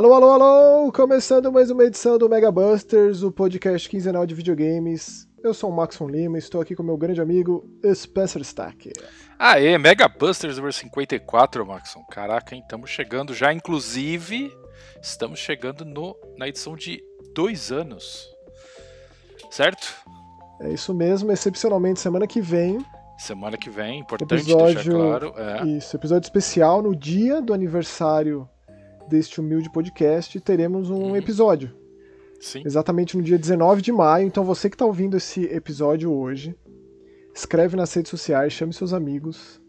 Alô, alô, alô! Começando mais uma edição do Mega Busters, o podcast quinzenal de videogames. Eu sou o Maxon Lima e estou aqui com meu grande amigo Spencer Stack. Aê, Mega Busters número 54, Maxon. Caraca, hein? Estamos chegando já, inclusive, estamos chegando no, na edição de dois anos. Certo? É isso mesmo, excepcionalmente semana que vem. Semana que vem, importante episódio, deixar claro. É. Isso, episódio especial no dia do aniversário deste humilde podcast, teremos um Uhum. episódio. Sim. Exatamente no dia 19 de maio. Então você que está ouvindo esse episódio hoje, escreve nas redes sociais, chame seus amigos.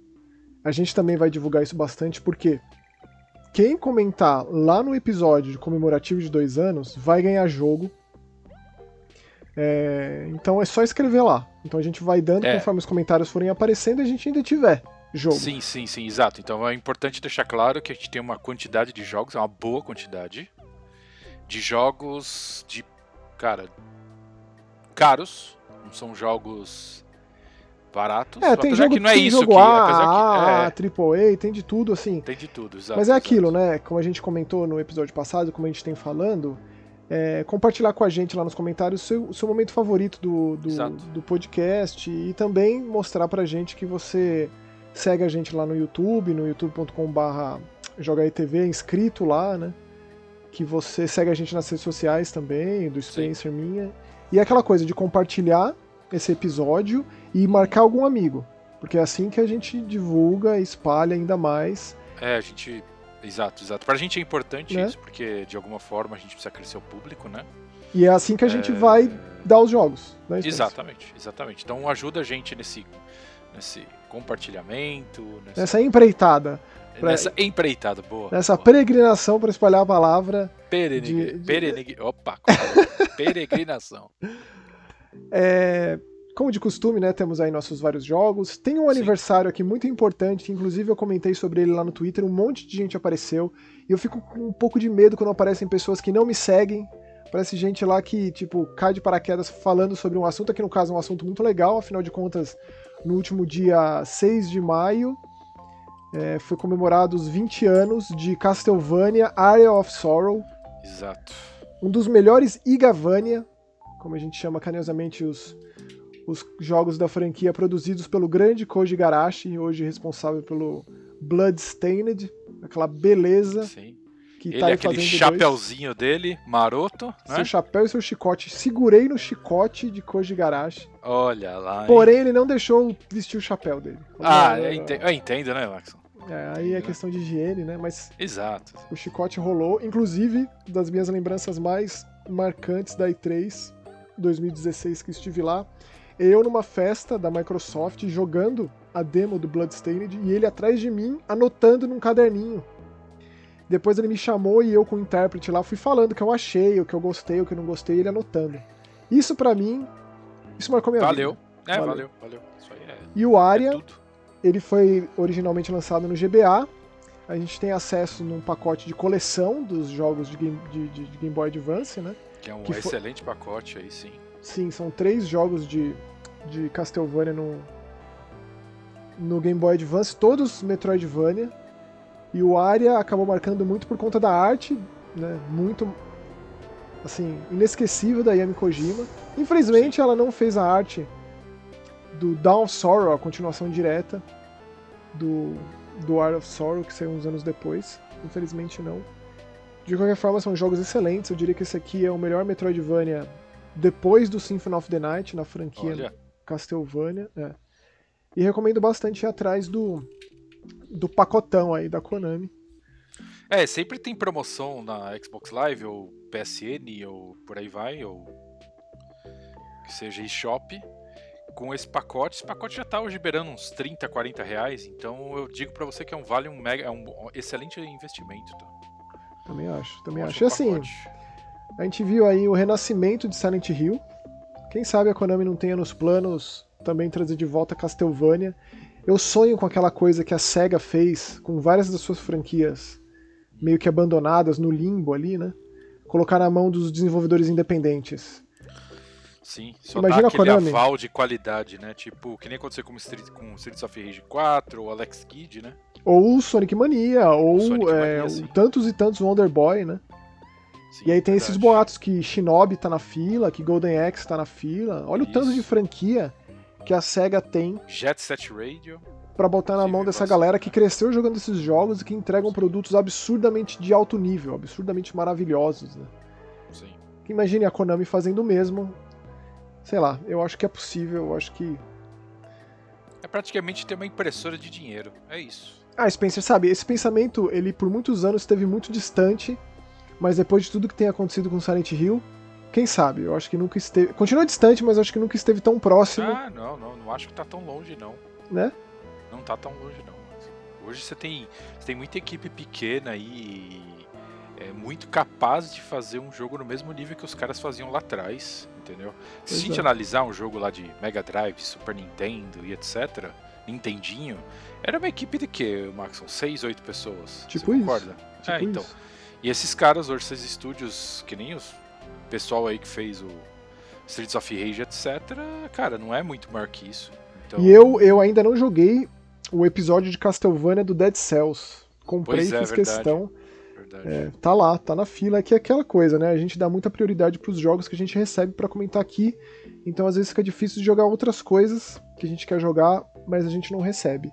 A gente também vai divulgar isso bastante, porque quem comentar lá no episódio de comemorativo de dois anos vai ganhar jogo. É, então é só escrever lá. Então a gente vai dando É. conforme os comentários forem aparecendo e a gente ainda tiver jogo. Sim, sim, sim, exato. Então é importante deixar claro que a gente tem uma quantidade de jogos, é uma boa quantidade de jogos de, cara, caros, não são jogos baratos. É, tem apesar jogo, que não é isso jogo que, A, apesar A, que AAA, tem de tudo assim. é, tem de tudo, exato. Mas é exato. aquilo, né? Como a gente comentou no episódio passado, como a gente tem falando, é, compartilhar com a gente lá nos comentários o seu, seu momento favorito do, do, do podcast e também mostrar pra gente que você segue a gente lá no YouTube, no youtube.com/barra JogaETV, inscrito lá, né? Que você segue a gente nas redes sociais também, do Spencer, minha. E é aquela coisa de compartilhar esse episódio e marcar algum amigo. Porque é assim que a gente divulga e espalha ainda mais. É, a gente. Exato, exato. Pra gente é importante Né? isso, porque de alguma forma a gente precisa crescer o público, né? E é assim que a gente É, vai dar os jogos. Né? Exatamente, exatamente. Então ajuda a gente nesse, nesse compartilhamento, nessa, Nessa empreitada, pra- nessa empreitada boa. nessa boa. peregrinação para espalhar a palavra. Perenig... de- de- perenig- Opa, peregrinação. É, como de costume, né, temos aí nossos vários jogos. Tem um Sim. aniversário aqui muito importante, que inclusive eu comentei sobre ele lá no Twitter, um monte de gente apareceu. E eu fico com um pouco de medo quando aparecem pessoas que não me seguem. Parece gente lá que, tipo, cai de paraquedas falando sobre um assunto, aqui no caso é um assunto muito legal, afinal de contas, no último dia 6 de maio, é, foi comemorado os 20 anos de Castlevania Area of Sorrow, Exato. um dos melhores Igavania, como a gente chama carinhosamente os, os jogos da franquia produzidos pelo grande Koji Garashi, hoje responsável pelo Bloodstained, aquela beleza Sim. Que Ele tá é aquele chapeuzinho dele, maroto, né? Seu chapéu e seu chicote. Segurei no chicote de Koji Garashi. Olha lá. hein? Porém, ele não deixou eu vestir o chapéu dele. Ah, Não, eu não, entendo, eu entendo, né, Maxon? É, aí é questão de higiene, né? Mas Exato. o chicote rolou. Inclusive, das minhas lembranças mais marcantes da E3 2016 que estive lá, eu numa festa da Microsoft jogando a demo do Bloodstained e ele atrás de mim anotando num caderninho. Depois ele me chamou e eu com o intérprete lá fui falando o que eu achei, o que eu gostei, o que eu não gostei, ele anotando. Isso pra mim, isso marcou minha Valeu. vida. É, Valeu. valeu, valeu. Isso aí é, E o é Aria, tudo. ele foi originalmente lançado no GBA. A gente tem acesso num pacote de coleção dos jogos de Game, de- de- de Game Boy Advance, né? Que é um que foi- excelente pacote aí, sim. Sim, são três jogos de, de Castlevania no, no Game Boy Advance, todos Metroidvania. E o Aria acabou marcando muito por conta da arte, né? Muito, assim, inesquecível da Yami Kojima. Infelizmente, ela não fez a arte do Dawn of Sorrow, a continuação direta do, do Art of Sorrow, que saiu uns anos depois. Infelizmente, não. De qualquer forma, são jogos excelentes. Eu diria que esse aqui é o melhor Metroidvania depois do Symphony of the Night na franquia Olha, Castlevania. é. E recomendo bastante ir atrás do, do pacotão aí da Konami. É, sempre tem promoção na Xbox Live, ou PSN, ou por aí vai, ou que seja eShop, com esse pacote. Esse pacote já tá hoje beirando uns 30, 40 reais, então eu digo pra você que é um vale um mega, é um excelente investimento. Tá? Também acho, também acho. E assim, a gente viu aí o renascimento de Silent Hill. Quem sabe a Konami não tenha nos planos também trazer de volta Castlevania. Eu sonho com aquela coisa que a SEGA fez com várias das suas franquias meio que abandonadas no limbo ali, né? Colocar na mão dos desenvolvedores independentes. Sim, só Imagina dá aquele Konami. aval de qualidade, né? Tipo, que nem aconteceu com, Street, com Streets of Rage 4, ou Alex Kidd, né? Ou Sonic Mania, ou Sonic é, Mania, tantos e tantos Wonder Boy, né? sim, E aí tem verdade. esses boatos que Shinobi tá na fila, que Golden Axe tá na fila. Olha o tanto Isso. de franquia que a SEGA tem Jet Set Radio. pra botar na Sim, mão dessa galera que cresceu jogando esses jogos e que entregam produtos absurdamente de alto nível, absurdamente maravilhosos, né? Sim. Imagine a Konami fazendo o mesmo. Sei lá, eu acho que é possível, eu acho que. É praticamente ter uma impressora de dinheiro. É isso. Ah, Spencer, sabe, esse pensamento, ele por muitos anos esteve muito distante, mas depois de tudo que tem acontecido com Silent Hill, quem sabe? Eu acho que nunca esteve. Continua distante, mas acho que nunca esteve tão próximo, Ah, não, não. Não acho que tá tão longe, não. né? Não tá tão longe, não. Hoje você tem, você tem muita equipe pequena aí. É muito capaz de fazer um jogo no mesmo nível que os caras faziam lá atrás, entendeu? Se a gente é. analisar um jogo lá de Mega Drive, Super Nintendo e etc., Nintendinho, era uma equipe de quê, Maxon? 6, 8 pessoas? Tipo você isso. concorda? Tipo é, então. isso. E esses caras, hoje, esses estúdios, que nem os pessoal aí que fez o Streets of Rage, etc., cara, não é muito maior que isso. Então, E eu, eu ainda não joguei o episódio de Castlevania do Dead Cells. Comprei Pois e é, fiz verdade. questão. É, tá lá, tá na fila, é que é aquela coisa, né? A gente dá muita prioridade pros jogos que a gente recebe pra comentar aqui, então às vezes fica difícil de jogar outras coisas que a gente quer jogar, mas a gente não recebe.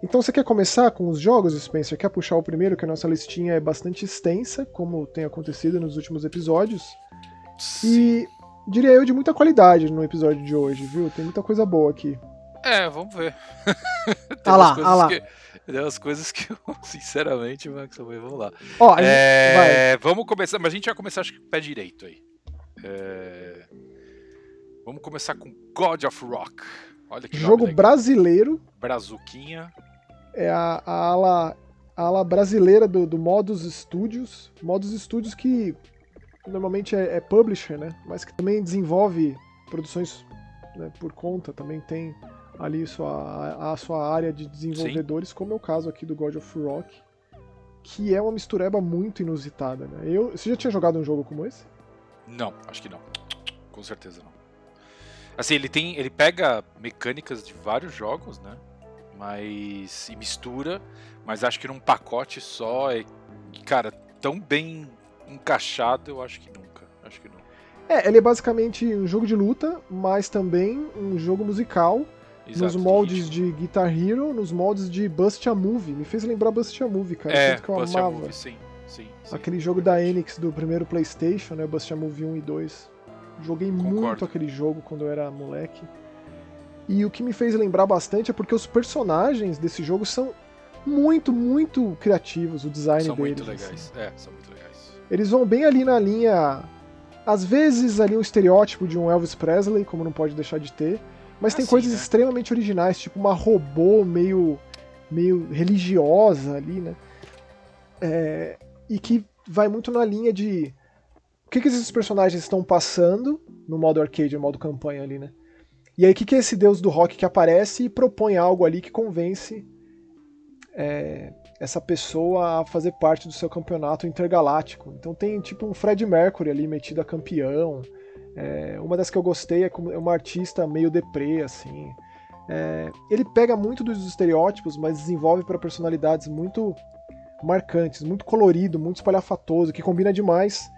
Então você quer começar com os jogos, Spencer? Quer puxar o primeiro, que a nossa listinha é bastante extensa, como tem acontecido nos últimos episódios, Sim. e diria eu de muita qualidade no episódio de hoje, viu? Tem muita coisa boa aqui. É, vamos ver. tem Ah lá, umas coisas ah lá. que. Tem umas coisas que eu, sinceramente, Max, vamos lá. Ó, a gente- vai. É, vamos começar, mas a gente vai começar acho que com o pé direito aí. É, vamos começar com God of Rock. Olha que Jogo brasileiro, Brazuquinha. é a, a ala, a ala brasileira do, do Modus Studios. Modus Studios que normalmente é, é publisher, né? Mas que também desenvolve produções né, por conta, também tem ali sua, a sua área de desenvolvedores, como é o caso aqui do God of Rock, que é uma mistureba muito inusitada, né? Eu, você já tinha jogado um jogo como esse? Não, acho que não. Com certeza não. Assim, ele tem. Ele pega mecânicas de vários jogos, né? Mas. e mistura, mas acho que num pacote só é. Cara, tão bem encaixado, eu acho que nunca. Acho que não. É, ele é basicamente um jogo de luta, mas também um jogo musical, nos Exato, moldes ritmo. de Guitar Hero, nos moldes de Bust a Movie. Me fez lembrar Bust a Movie, cara. É, que eu Bust a amava. Movie, sim, sim, sim. Aquele jogo da Enix do primeiro PlayStation, né? Bust a Movie 1 e 2. Joguei muito Concordo. aquele jogo quando eu era moleque. E o que me fez lembrar bastante é porque os personagens desse jogo são muito, muito criativos, o design São deles. muito assim. legais. É, são muito. Eles vão bem ali na linha. Às vezes ali um estereótipo de um Elvis Presley, como não pode deixar de ter. Mas Ah, tem sim, coisas né? extremamente originais, tipo uma robô meio, meio religiosa ali, né? É, e que vai muito na linha de o que, que esses personagens estão passando no modo arcade, no modo campanha ali, né? E aí o que, que é esse deus do rock que aparece e propõe algo ali que convence é, essa pessoa a fazer parte do seu campeonato intergaláctico. Então tem tipo um Fred Mercury ali metido a campeão. É, uma das que eu gostei é como- é uma artista meio deprê, assim. É, ele pega muito dos estereótipos, mas desenvolve para personalidades muito marcantes, muito colorido, muito espalhafatoso, que combina demais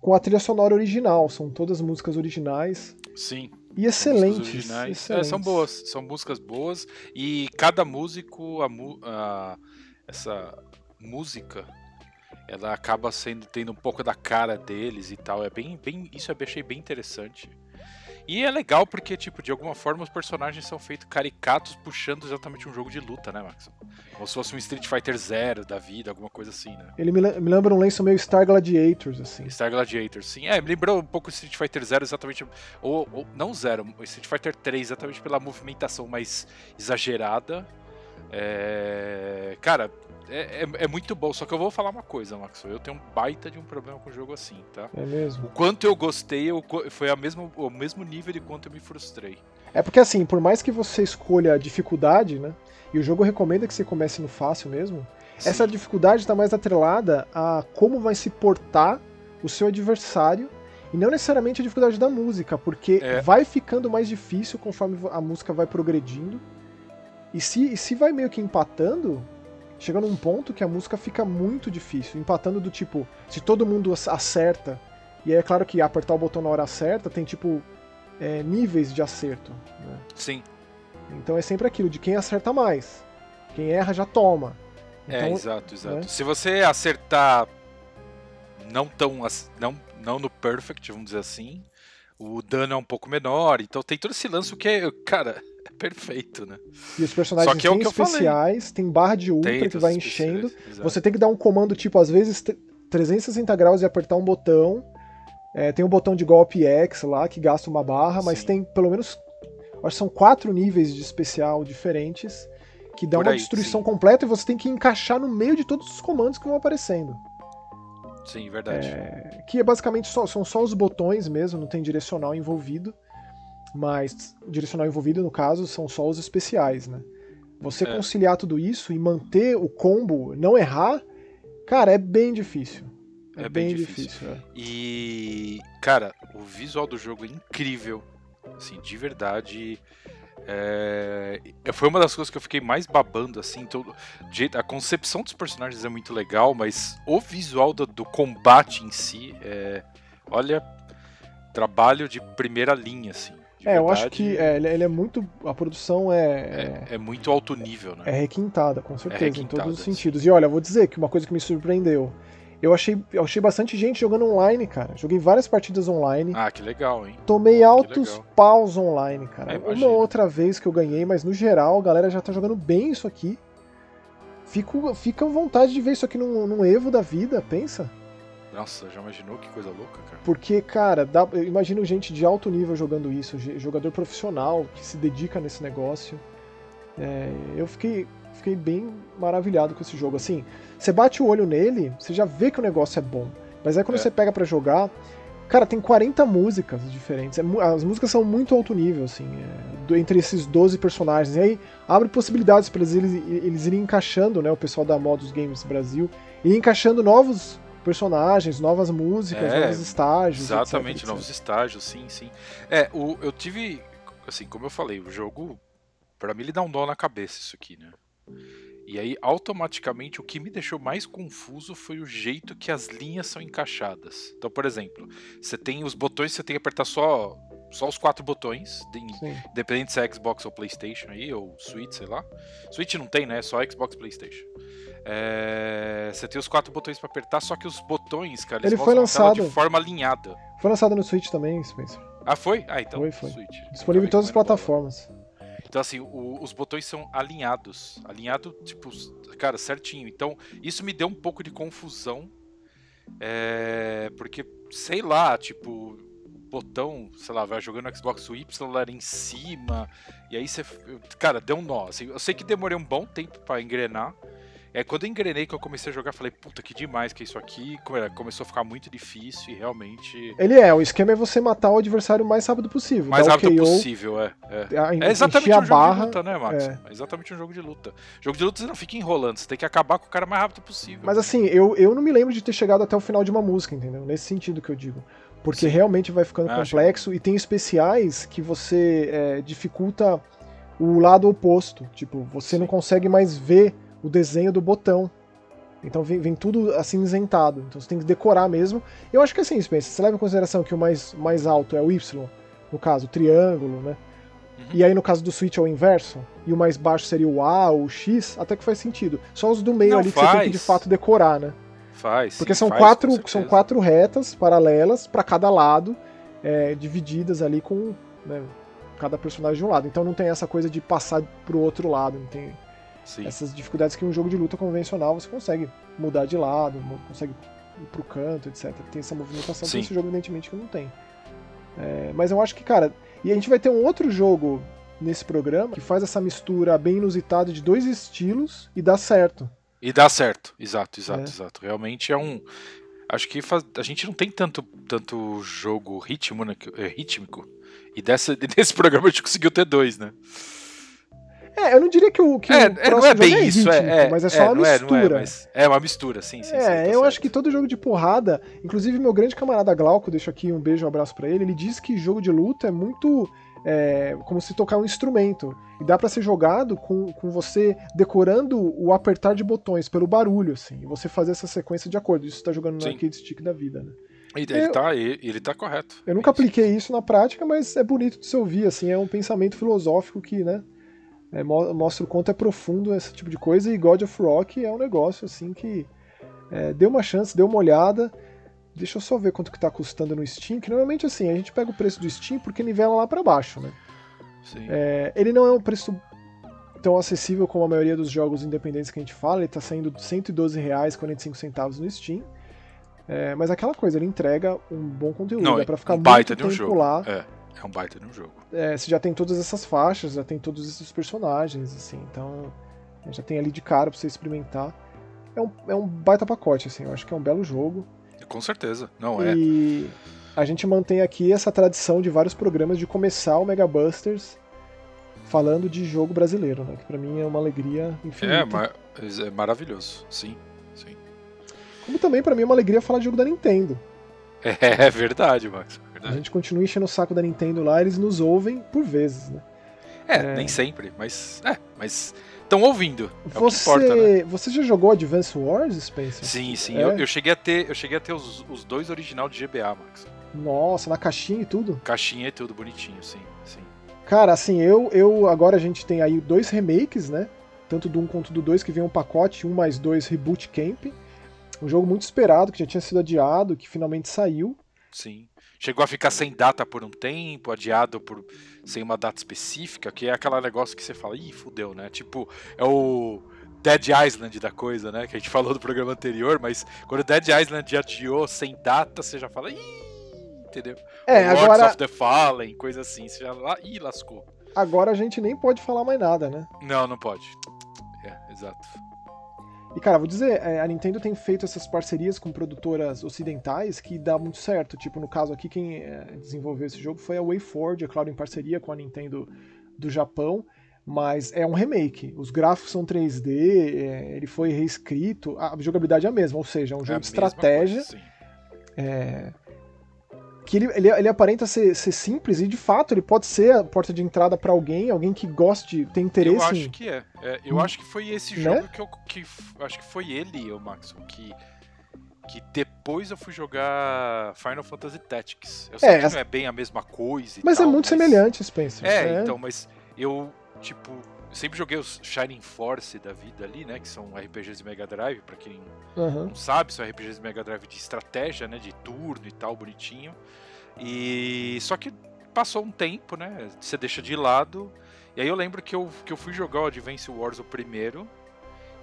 com a trilha sonora original. São todas músicas originais Sim. e excelentes. originais. É, excelentes. são boas, são músicas boas e cada músico, a, a- essa música, ela acaba sendo tendo um pouco da cara deles e tal. É bem, bem, isso eu achei bem interessante. E é legal porque, tipo, de alguma forma os personagens são feitos caricatos puxando exatamente um jogo de luta, né, Max? Como se fosse um Street Fighter Zero da vida, alguma coisa assim, né? Ele me, me lembra um lenço meio Star Gladiators, assim. Star Gladiator, sim. É, me lembrou um pouco Street Fighter Zero exatamente. Ou, ou- não Zero, Street Fighter 3 exatamente pela movimentação mais exagerada. É, Cara, é, é- é muito bom. Só que eu vou falar uma coisa, Max. Eu tenho um baita de um problema com o jogo assim, tá? É mesmo. O quanto eu gostei eu foi a mesma, o mesmo nível de quanto eu me frustrei. É porque assim, por mais que você escolha a dificuldade, né? E o jogo recomenda que você comece no fácil mesmo. Essa Sim. dificuldade está mais atrelada a como vai se portar o seu adversário e não necessariamente a dificuldade da música, porque É. vai ficando mais difícil conforme a música vai progredindo. E se, e se vai meio que empatando, chega num ponto que a música fica muito difícil, empatando do tipo, se todo mundo acerta, e é claro que apertar o botão na hora certa tem tipo é, níveis de acerto. Né? Sim. Então é sempre aquilo de quem acerta mais. Quem erra já toma. É, então, é, exato, exato. Né? Se você acertar não tão não, não no perfect, vamos dizer assim, o dano é um pouco menor, então tem todo esse lance que é, cara, é perfeito, né? E os personagens Só que é especiais, tem barra de ultra tem que vai enchendo. Você tem que dar um comando tipo às vezes 360 graus e apertar um botão. É, tem um botão de golpe X lá que gasta uma barra, Sim. mas tem pelo menos acho que são quatro níveis de especial diferentes que dá uma destruição sim. completa e você tem que encaixar no meio de todos os comandos que vão aparecendo. Sim, verdade. É, que é basicamente só, são só os botões mesmo, não tem direcional envolvido. Mas o direcional envolvido, no caso, são só os especiais, né? Você é. conciliar tudo isso e manter o combo, não errar, cara, é bem difícil. É, é bem, bem, difícil. difícil é. E, cara, o visual do jogo é incrível. Assim, de verdade. É... Foi uma das coisas que eu fiquei mais babando, assim. Todo... A concepção dos personagens é muito legal, mas o visual do, do combate em si é. Olha, trabalho de primeira linha, assim. É, verdade, eu acho que é, ele é muito. A produção é, é. É, muito alto nível, né? É requintada, com certeza, é requintada, em todos os sentidos. E olha, vou dizer que uma coisa que me surpreendeu eu achei, eu achei bastante gente jogando online, cara. Joguei várias partidas online. Ah, que legal, hein? Tomei altos paus online, cara. É, Uma outra vez que eu ganhei, mas no geral a galera já tá jogando bem isso aqui. Fico, fica à vontade de ver isso aqui num, num Evo da vida, pensa. Nossa, já imaginou que coisa louca, cara? Porque, cara, dá, eu imagino gente de alto nível jogando isso, jogador profissional que se dedica nesse negócio. É, eu fiquei, fiquei bem maravilhado com esse jogo. Assim, você bate o olho nele, você já vê que o negócio é bom. Mas aí quando é. você pega para jogar, cara, tem 40 músicas diferentes. É, as músicas são muito alto nível, assim, é, entre esses 12 personagens. E aí abre possibilidades para eles, eles irem encaixando, né, o pessoal da Modus Games Brasil, e encaixando novos personagens, novas músicas, é, novos estágios. Exatamente, etc, novos etc. estágios, sim, sim. É, o, eu tive, assim, como eu falei, o jogo, para mim ele dá um dó na cabeça isso aqui, né? E aí, automaticamente, o que me deixou mais confuso foi o jeito que as linhas são encaixadas. Então, por exemplo, você tem os botões, você tem que apertar só, só os quatro botões, independente se é Xbox ou PlayStation aí, ou Switch, sei lá. Switch não tem, né? É só Xbox PlayStation. É... Você tem os quatro botões para apertar, só que os botões, cara, eles Ele foi lançado de forma alinhada. Foi lançado no Switch também, Spencer. Ah, foi? Ah, então. Foi, foi. Switch. Disponível em todas as plataformas. Então, assim, o, os botões são alinhados. Alinhado, tipo, cara, certinho. Então, isso me deu um pouco de confusão. É, porque, sei lá, tipo, botão, sei lá, vai jogando no Xbox Y lá em cima. E aí você. Cara, deu um nó. Assim, eu sei que demorei um bom tempo para engrenar. É, quando eu engrenei que eu comecei a jogar, falei, puta, que demais que é isso aqui. Começou a ficar muito difícil e realmente. Ele é, o esquema é você matar o adversário o mais rápido possível. Mais rápido KO, possível, é. É, é exatamente um jogo barra, de luta, né, Max? É. é. exatamente um jogo de luta. Jogo de luta você não fica enrolando, você tem que acabar com o cara o mais rápido possível. Mas assim, eu, eu não me lembro de ter chegado até o final de uma música, entendeu? Nesse sentido que eu digo. Porque Sim. realmente vai ficando ah, complexo e tem especiais que você é, dificulta o lado oposto. Tipo, você Sim. não consegue mais ver o desenho do botão. Então vem, vem, tudo acinzentado. Então você tem que decorar mesmo. Eu acho que assim, Spencer, você leva em consideração que o mais, mais alto é o Y, no caso, o triângulo, né? Uhum. E aí no caso do Switch é o inverso, e o mais baixo seria o A ou o X, até que faz sentido. Só os do meio Não, ali que você tem que de fato decorar, né? Faz. Porque são, faz, quatro, são quatro retas paralelas para cada lado, é, divididas ali com né, cada personagem de um lado. Então não tem essa coisa de passar pro outro lado, não tem Sim. essas dificuldades que um jogo de luta convencional você consegue mudar de lado, consegue ir pro canto, etc. Tem essa movimentação Sim. que esse jogo, evidentemente, que não tem. É, mas eu acho que, cara, e a gente vai ter um outro jogo nesse programa que faz essa mistura bem inusitada de dois estilos e dá certo. E dá certo, exato, exato, é. exato. Realmente é um. Acho que faz... a gente não tem tanto, tanto jogo ritmo, né, é, rítmico. E dessa, desse programa a gente conseguiu ter dois, né? É, eu não diria que o que é, o é, não é bem é isso, rítmico, é, mas é só uma é, mistura. É, é, uma mistura, sim, sim. É, sim, tá eu certo. acho que todo jogo de porrada, inclusive meu grande camarada Glauco, deixo aqui um beijo, um abraço para ele, ele diz que jogo de luta é muito é, como se tocar um instrumento. E dá para ser jogado com, com você decorando o apertar de botões pelo barulho, assim. E você fazer essa sequência de acordo. Isso tá jogando no Sim. arcade stick da vida, né? Ele, ele tá, ele, ele tá correto. Eu nunca apliquei isso na prática, mas é bonito de se ouvir, assim, é um pensamento filosófico que, né, é, mo- mostra o quanto é profundo esse tipo de coisa, e God of Rock é um negócio, assim, que é, deu uma chance, deu uma olhada, deixa eu só ver quanto que tá custando no Steam, que normalmente, assim, a gente pega o preço do Steam porque nivela lá pra baixo, né. É, ele não é um preço tão acessível como a maioria dos jogos independentes que a gente fala, ele tá saindo R$ 112,45 no Steam, é, mas aquela coisa, ele entrega um bom conteúdo, Não, é pra ficar um baita muito de um tempo jogo. lá, É, é um baita de um jogo. é, você já tem todas essas faixas, já tem todos esses personagens, assim, então é, já tem ali de cara pra você experimentar. É um, é um baita pacote, assim, eu acho que é um belo jogo. Com certeza. Não é. E a gente mantém aqui essa tradição de vários programas de começar o Mega Busters falando de jogo brasileiro, né? Que pra mim é uma alegria infinita. É, ma- é maravilhoso. Sim, sim. Como também pra mim é uma alegria falar de jogo da Nintendo. É, é verdade, Max. A Verdade. gente continua enchendo o saco da Nintendo lá, eles nos ouvem por vezes, né? É, nem sempre, mas. É, mas. Estão ouvindo. É o que Você, importa, né? você já jogou Advance Wars, Spencer? Sim, sim. É? Eu, eu cheguei a ter, eu cheguei a ter os, os dois original de GBA, Max. Nossa, na caixinha e tudo? Caixinha e tudo bonitinho, sim, sim. Cara, assim, eu, eu agora a gente tem aí dois remakes, né? Tanto do 1 quanto do 2, que vem um pacote, 1 mais 2 Reboot Camp. Um jogo muito esperado, que já tinha sido adiado, que finalmente saiu. Sim. Chegou a ficar sem data por um tempo, adiado por sem uma data específica, que é aquele negócio que você fala, ih, fudeu, né? Tipo, é o Dead Island da coisa, né? Que a gente falou do programa anterior, mas quando Dead Island adiou sem data, você já fala, ih, entendeu? É, Lords agora, of the Fallen, coisa assim, você já lá, ih, lascou. agora a gente nem pode falar mais nada, né? Não, não pode. É, exato. E, cara, vou dizer, é, a Nintendo tem feito essas parcerias com produtoras ocidentais que dá muito certo. Tipo, no caso aqui, quem é, desenvolveu esse jogo foi a WayForward, é claro, em parceria com a Nintendo do Japão. Mas é um remake. Os gráficos são 3D, é, ele foi reescrito. A jogabilidade é a mesma, ou seja, é um É jogo a de estratégia. coisa, sim. É, que ele, ele, ele aparenta ser, ser simples e de fato ele pode ser a porta de entrada pra alguém, alguém que goste, tem interesse Eu acho em. que é. É, eu Hum. acho que foi esse Né? jogo que eu. Que, acho que foi ele, o Max, que. Que depois eu fui jogar Final Fantasy Tactics. Eu sei É, que não é bem a mesma coisa e Mas é tal, muito semelhante, Spencer. É, então, mas eu, tipo, eu sempre joguei os Shining Force da vida ali, né? Que são RPGs de Mega Drive, pra quem Aham. não sabe, são RPGs de Mega Drive de estratégia, né? De turno e tal, bonitinho. E só que passou um tempo, né? Você deixa de lado. E aí eu lembro que eu, que eu fui jogar o Advance Wars o primeiro.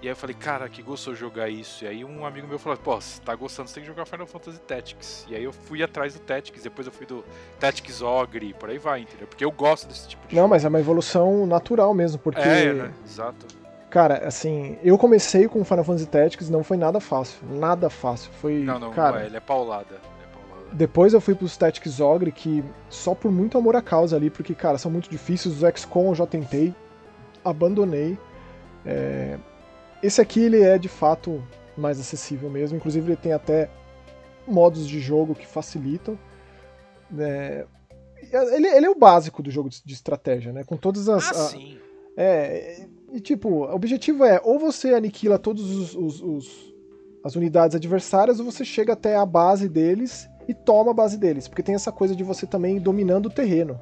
E aí eu falei, cara, que gostoso jogar isso. E aí um amigo meu falou, pô, você tá gostando, você tem que jogar Final Fantasy Tactics. E aí eu fui atrás do Tactics, depois eu fui do Tactics Ogre, por aí vai, entendeu? Porque eu gosto desse tipo de Não, jogo. mas é uma evolução natural mesmo, porque, É, né? Exato. cara, assim, eu comecei com Final Fantasy Tactics, não foi nada fácil, nada fácil. Foi, Não, não, cara, é, é paulada. Ele é paulada. depois eu fui pros Tactics Ogre, que só por muito amor à causa ali, porque, cara, são muito difíceis, os XCOM eu já tentei, abandonei. É, Esse aqui, ele é, de fato, mais acessível mesmo, inclusive ele tem até modos de jogo que facilitam. É, Ele, ele é o básico do jogo de, estratégia, né? Com todas as, Ah, a- sim. É, e tipo, o objetivo é ou você aniquila todos os, os- os- as unidades adversárias, ou você chega até a base deles e toma a base deles. Porque tem essa coisa de você também dominando o terreno.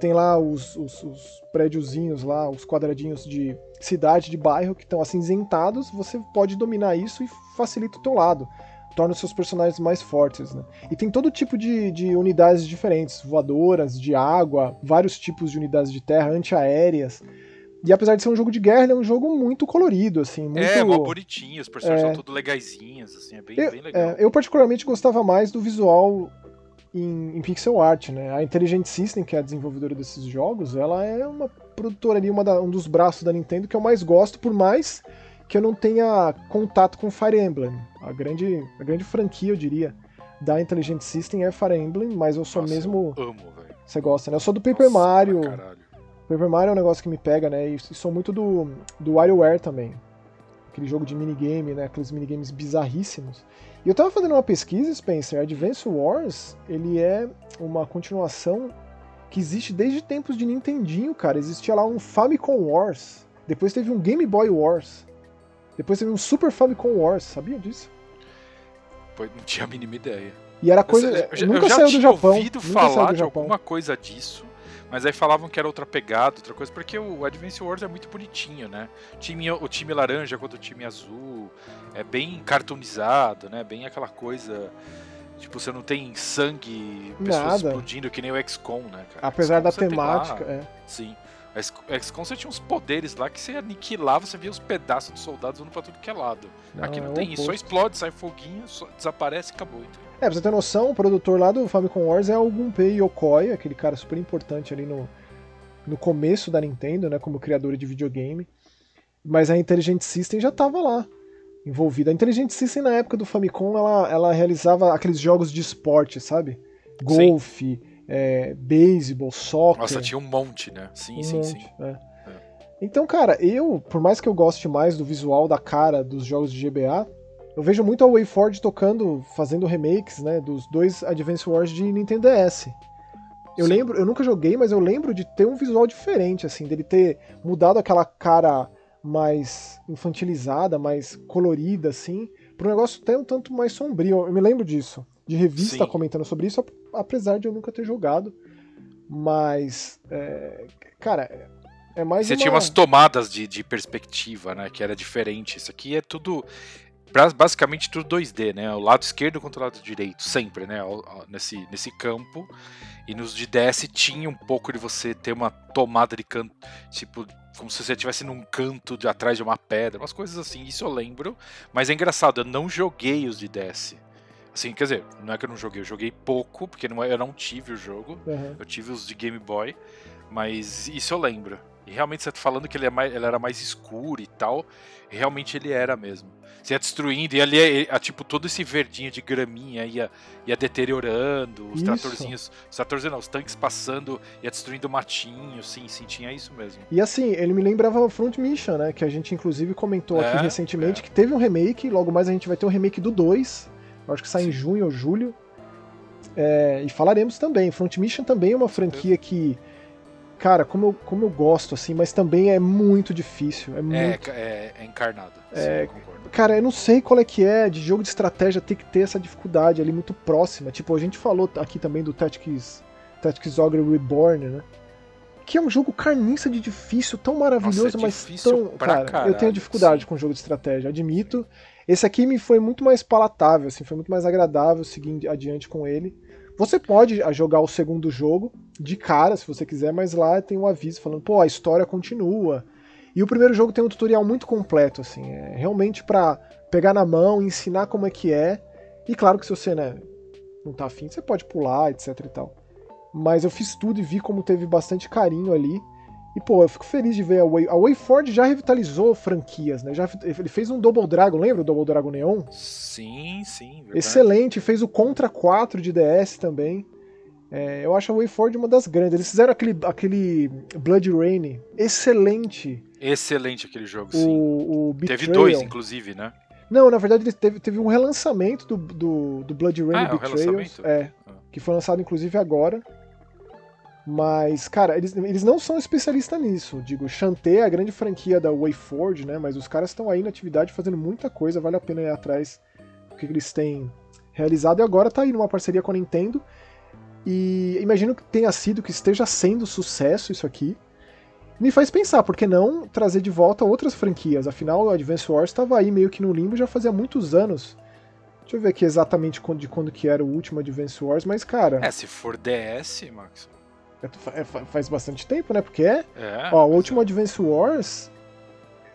Tem lá os, os, os prédiozinhos lá, os quadradinhos de cidade, de bairro, que estão acinzentados, você pode dominar isso e facilita o teu lado. Torna os seus personagens mais fortes, né? E tem todo tipo de, de unidades diferentes, voadoras, de água, vários tipos de unidades de terra, antiaéreas. E apesar de ser um jogo de guerra, ele é um jogo muito colorido, assim, muito... É, mó bonitinho, os personagens É. são tudo legaisinhos, assim, é bem, Eu, bem legal. é, eu particularmente gostava mais do visual em, em pixel art, né? A Intelligent System, que é a desenvolvedora desses jogos, ela é uma produtora ali, uma da- um dos braços da Nintendo que eu mais gosto, por mais que eu não tenha contato com Fire Emblem. A grande, a grande franquia, eu diria, da Intelligent System é Fire Emblem, mas eu sou Nossa, mesmo... eu amo, velho. Você gosta, né? Eu sou do Paper Nossa, Mario. Paper Mario é um negócio que me pega, né? E sou muito do, do WarioWare também. Aquele jogo de minigame, né? Aqueles minigames bizarríssimos. E eu tava fazendo uma pesquisa, Spencer. Advance Wars, ele é uma continuação que existe desde tempos de Nintendinho, cara. Existia lá um Famicom Wars. Depois teve um Game Boy Wars. Depois teve um Super Famicom Wars, sabia disso? Pois não tinha a mínima ideia. E era coisa. Eu, já- nunca eu já saiu do Japão. ouvido nunca saiu falar do de Japão. alguma coisa disso, mas aí falavam que era outra pegada, outra coisa, porque o Advance Wars é muito bonitinho, né? O time, o time laranja contra o time azul, é bem cartoonizado, né? Bem aquela coisa. Tipo, você não tem sangue, pessoas Nada. explodindo que nem o XCOM, né, cara? Apesar da XCOM lá- temática. é. Sim. O XCOM você tinha uns poderes lá que você aniquilava, você via os pedaços dos soldados voando pra tudo que é lado. Aqui não é tem isso, só explode, sai foguinho, só desaparece e acabou. Então. É, pra você ter noção, o produtor lá do Famicom Wars é o Gunpei Yokoi, aquele cara super importante ali no, no começo da Nintendo, né, como criador de videogame. Mas a Intelligent System já tava lá, envolvida. A Intelligent System na época do Famicom, ela, ela realizava aqueles jogos de esporte, sabe? Golfe, é, beisebol, soccer. Nossa, tinha um monte, né? Sim, um sim, monte, sim. é. Então, cara, eu, por mais que eu goste mais do visual da cara dos jogos de GBA, eu vejo muito a WayForward tocando, fazendo remakes, né, dos dois Advance Wars de Nintendo DS. Eu Sim. lembro, eu nunca joguei, mas eu lembro de ter um visual diferente, assim, dele ter mudado aquela cara mais infantilizada, mais colorida, assim, para um negócio até um tanto mais sombrio. Eu me lembro disso, de revista Sim. comentando sobre isso, ap- apesar de eu nunca ter jogado. Mas, é, cara, é mais Você uma... tinha umas tomadas de, de perspectiva, né? Que era diferente. Isso aqui é tudo. Basicamente tudo 2D, né? O lado esquerdo contra o lado direito, sempre, né? Nesse, nesse campo. E nos de DS tinha um pouco de você ter uma tomada de canto, tipo, como se você estivesse num canto de atrás de uma pedra, umas coisas assim, isso eu lembro. Mas é engraçado, eu não joguei os de DS. Assim, quer dizer, não é que eu não joguei, eu joguei pouco, porque não, é- eu não tive o jogo. Aham. Eu tive os de Game Boy, mas isso eu lembro. E realmente você tá falando que ele, é mais, ele era mais escuro e tal. E realmente ele era mesmo. Você ia destruindo, e ali, é, tipo, todo esse verdinho de graminha ia, ia deteriorando, os Isso. tratorzinhos. Os tratorzinhos não, os tanques passando, ia destruindo o matinho, sim, sim, tinha isso mesmo. E assim, ele me lembrava o Front Mission, né? Que a gente inclusive comentou aqui É, recentemente é. que teve um remake, logo mais a gente vai ter um remake do 2. Eu acho que sai em junho ou julho. É, e falaremos também. Front Mission também é uma franquia que. Cara, como eu, como eu gosto, assim, mas também é muito difícil. É É, muito. é, é encarnado. É, sim, eu concordo. Cara, eu não sei qual é que é de jogo de estratégia ter que ter essa dificuldade ali muito próxima. Tipo, a gente falou aqui também do Tactics, Tactics Ogre Reborn, né? Que é um jogo carniça de difícil, tão maravilhoso, Nossa, é mas tão. Cara, eu caralho, tenho dificuldade sim. com jogo de estratégia, admito. Esse aqui me foi muito mais palatável, assim, foi muito mais agradável seguir adiante com ele. Você pode ah, jogar o segundo jogo de cara, se você quiser, mas lá tem um aviso falando, pô, a história continua. E o primeiro jogo tem um tutorial muito completo, assim, é realmente pra pegar na mão, ensinar como é que é. E claro que se você, né, não tá afim, você pode pular, etc e tal. Mas eu fiz tudo e vi como teve bastante carinho ali. E, pô, eu fico feliz de ver a Way. A WayForward já revitalizou franquias, né? Já, ele fez um Double Dragon, lembra o Double Dragon Neon? Sim, sim, verdade. Excelente, fez o Contra 4 de DS também. É, eu acho a WayForward uma das grandes. Eles fizeram aquele, aquele Blood Rain, excelente. Excelente aquele jogo, sim. O, o Teve dois, inclusive, né? Não, na verdade ele teve, teve um relançamento do, do, do Blood Rain Ah, é Betrayals. É, Ah. que foi lançado inclusive agora. Mas, cara, eles, eles não são especialistas nisso. Digo, Shantae é a grande franquia da WayForward, né? Mas os caras estão aí na atividade fazendo muita coisa, vale a pena ir atrás do que eles têm realizado. E agora tá aí numa parceria com a Nintendo. E imagino que tenha sido, que esteja sendo sucesso isso aqui. Me faz pensar, por que não trazer de volta outras franquias? Afinal, o Advance Wars estava aí meio que no limbo já fazia muitos anos. Deixa eu ver aqui exatamente de quando que era o último Advance Wars, mas cara, É, se for DS, Max. É, é, fa- faz bastante tempo, né? Porque é. É. Ó, o último Advance Wars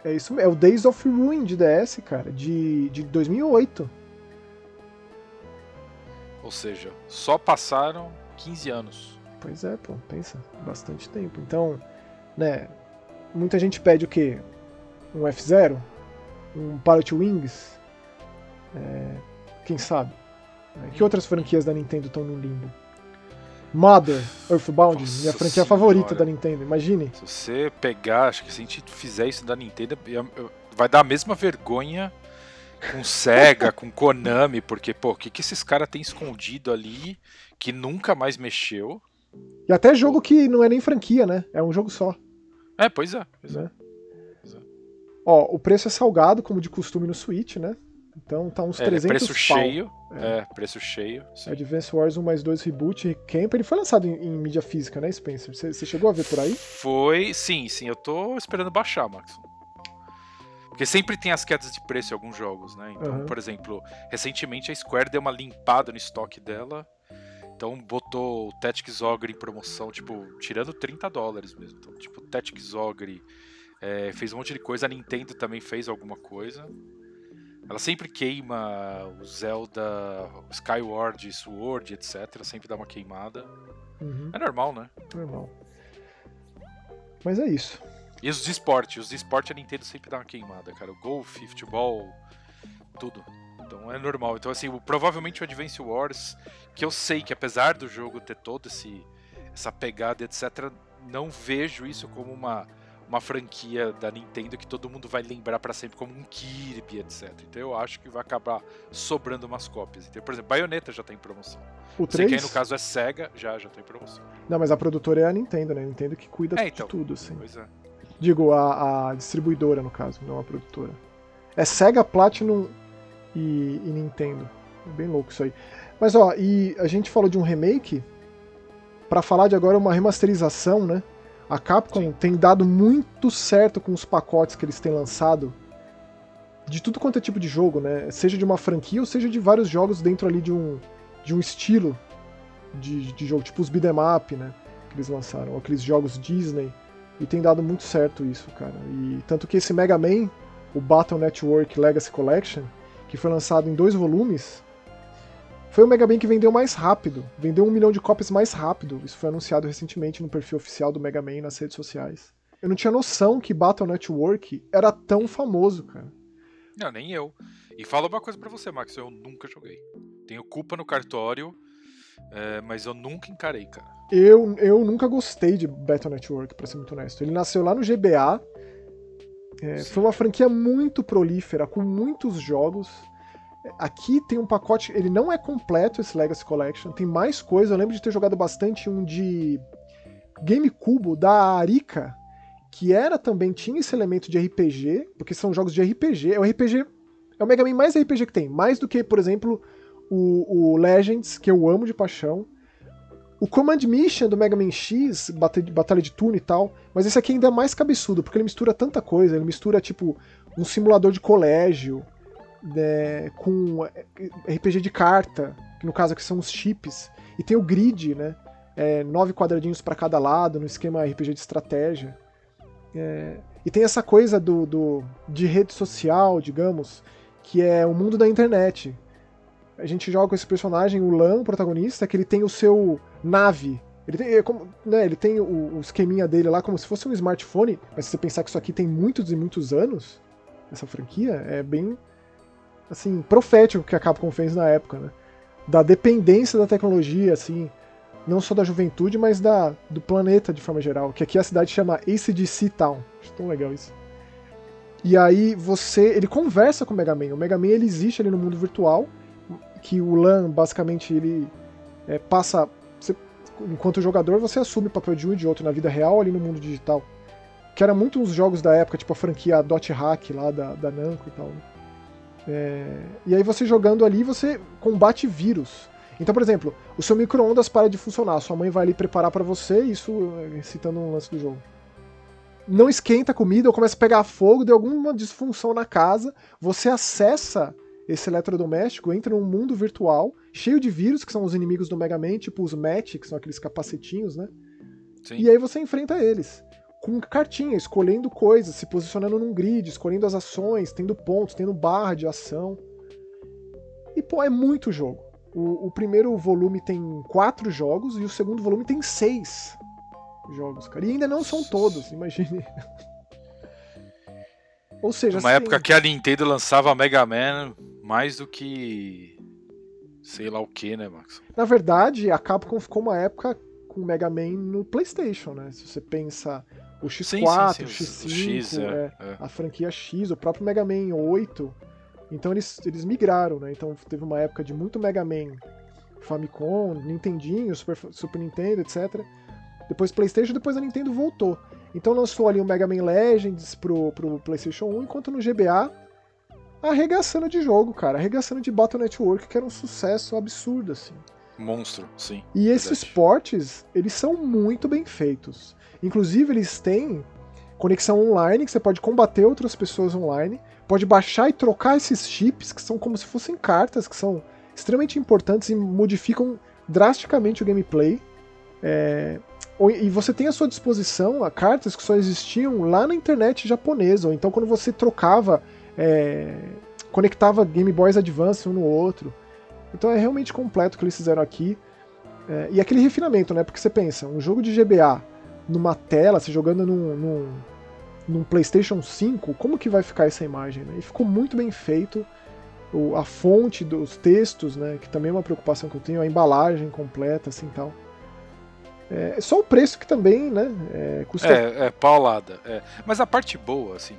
é isso, é o Days of Ruin de DS, cara, de, de 2008. é- Ou seja, só passaram 15 anos. Pois é, pô, pensa, bastante tempo. Então, né, muita gente pede o quê? Um F0? Um Pilot Wings? É, quem sabe? É, Que outras franquias da Nintendo estão no limbo? Mother, Earthbound, Nossa minha franquia senhora. favorita da Nintendo, imagine. Se você pegar, acho que se a gente fizer isso da Nintendo, vai dar a mesma vergonha com Sega, com Konami, porque, pô, o que, que esses caras têm escondido ali que nunca mais mexeu? E até jogo que não é nem franquia, né? É um jogo só. É, pois é. Pois é. Né? Ó, o preço é salgado, como de costume no Switch, né? Então tá uns É, ele é 300 preço pau. cheio. É. preço cheio. sim. Advance Wars 1 mais 2 Reboot e Camp, ele foi lançado em, em mídia física, né, Spencer? Você chegou a ver por aí? Foi, sim, sim. Eu tô esperando baixar, Max. Porque sempre tem as quedas de preço em alguns jogos, né? Então, Aham. por exemplo, recentemente a Square deu uma limpada no estoque dela. Então botou o Tactics Ogre em promoção, tipo, tirando 30 dólares mesmo. Então, tipo, Tactics Ogre é, fez um monte de coisa, a Nintendo também fez alguma coisa. Ela sempre queima o Zelda, Skyward, Sword, etc. Sempre dá uma queimada. Uhum, É normal, né? normal. Mas é isso. E os de esporte, os de esporte a Nintendo sempre dá uma queimada, cara. Golfe, futebol, tudo. Então é normal. Então, assim, provavelmente o Advance Wars, que eu sei que apesar do jogo ter todo esse essa pegada, etc., não vejo isso como uma, uma franquia da Nintendo que todo mundo vai lembrar pra sempre como um Kirby, etc. Então eu acho que vai acabar sobrando umas cópias. Então, por exemplo, Bayonetta já tá em promoção. O Sei que aí 3? no caso é Sega, já, já tá em promoção. Não, mas a produtora é a Nintendo, né? A Nintendo que cuida É, então. de tudo, assim. Pois é. Digo, a, a distribuidora, no caso, não a produtora. É Sega, Platinum e, e Nintendo. É bem louco isso aí. Mas ó, e a gente falou de um remake. Pra falar de agora uma remasterização, né? A Capcom Sim. tem dado muito certo com os pacotes que eles têm lançado. De tudo quanto é tipo de jogo, né? Seja de uma franquia ou seja de vários jogos dentro ali de um, de um estilo de, de jogo, tipo os beat'em up, né? Que eles lançaram, ou aqueles jogos Disney. E tem dado muito certo isso, cara. E tanto que esse Mega Man, o Battle Network Legacy Collection, que foi lançado em dois volumes, foi o Mega Man que vendeu mais rápido. Vendeu um milhão de cópias mais rápido. Isso foi anunciado recentemente no perfil oficial do Mega Man nas redes sociais. Eu não tinha noção que Battle Network era tão famoso, cara. Não, nem eu. E fala uma coisa pra você, Max, eu nunca joguei. Tenho culpa no cartório, é, mas eu nunca encarei, cara. Eu, eu nunca gostei de Battle Network, pra ser muito honesto. Ele nasceu lá no GBA. é, foi uma franquia muito prolífera, com muitos jogos. Aqui tem um pacote, ele não é completo esse Legacy Collection, tem mais coisa. Eu lembro de ter jogado bastante um de GameCube da Arica, que era também tinha esse elemento de RPG, porque são jogos de RPG. É o RPG, é o Mega Man mais RPG que tem, mais do que, por exemplo, o, o Legends, que eu amo de paixão. O Command Mission do Mega Man X, batalha de turno e tal, mas esse aqui ainda é mais cabeçudo, porque ele mistura tanta coisa, ele mistura tipo um simulador de colégio, né, com RPG de carta, que no caso aqui são os chips, e tem o grid, né, é, nove quadradinhos para cada lado, no esquema RPG de estratégia. É, e tem essa coisa do, do, de rede social, digamos, que é o mundo da internet. A gente joga com esse personagem, o Lan, o protagonista, que ele tem o seu nave. Ele tem, é como- né, ele tem o, o esqueminha dele lá como se fosse um smartphone, mas se você pensar que isso aqui tem muitos e muitos anos, essa franquia, é bem assim, profético que a Capcom fez na época, né? Da dependência da tecnologia, assim, não só da juventude, mas da, do planeta de forma geral. Que aqui a cidade chama ACDC Town. Acho tão legal isso. E aí você. Ele conversa com o Mega Man. O Mega Man ele existe ali no mundo virtual. Que o LAN, basicamente, ele é, passa. você- enquanto jogador, você assume o papel de um e de outro na vida real ali no mundo digital. Que era muito os jogos da época, tipo a franquia Dot Hack lá da, da Namco e tal. né? É, e aí você jogando ali, você combate vírus. Então, por exemplo, o seu micro-ondas para de funcionar, sua mãe vai ali preparar pra você, isso é, citando um lance do jogo. Não esquenta a comida ou começa a pegar fogo, deu alguma disfunção na casa, você acessa esse eletrodoméstico, entra num mundo virtual, cheio de vírus, que são os inimigos do Mega Man, tipo os Match, que são aqueles capacetinhos, né? Sim. E aí você enfrenta eles. Com cartinha, escolhendo coisas, se posicionando num grid, escolhendo as ações, tendo pontos, tendo barra de ação. E, pô, é muito jogo. O, o primeiro volume tem quatro jogos e o segundo volume tem seis jogos, cara. E ainda não são todos, imagine. Ou seja, Uma assim, época que a Nintendo lançava Mega Man mais do que. sei lá o que, né, Max? na verdade, a Capcom ficou uma época com Mega Man no PlayStation, né? Se você pensa o X4, o X5, o X, é, é, é. a franquia X, o próprio Mega Man 8. Então eles, eles migraram, né? Então teve uma época de muito Mega Man Famicom, Nintendinho, Super, Super Nintendo, etc. Depois PlayStation, depois a Nintendo voltou. Então lançou ali o Mega Man Legends pro, pro PlayStation 1, enquanto no GBA arregaçando de jogo, cara, arregaçando de Battle Network, que era um sucesso absurdo, assim. Monstro, sim. E esses portes, eles são muito bem feitos. Inclusive, eles têm conexão online, que você pode combater outras pessoas online, pode baixar e trocar esses chips, que são como se fossem cartas, que são extremamente importantes e modificam drasticamente o gameplay. É, e você tem à sua disposição cartas que só existiam lá na internet japonesa, ou então quando você trocava, é, conectava Game Boys Advance um no outro. Então é realmente completo o que eles fizeram aqui. É, e aquele refinamento, né? Porque você pensa, um jogo de GBA numa tela, se jogando num, num, num, PlayStation 5, como que vai ficar essa imagem? Né? E ficou muito bem feito. O, a fonte dos textos, né? Que também é uma preocupação que eu tenho, a embalagem completa, assim tal. É, só o preço que também, né? É, custa. É, é paulada. É. Mas a parte boa, assim,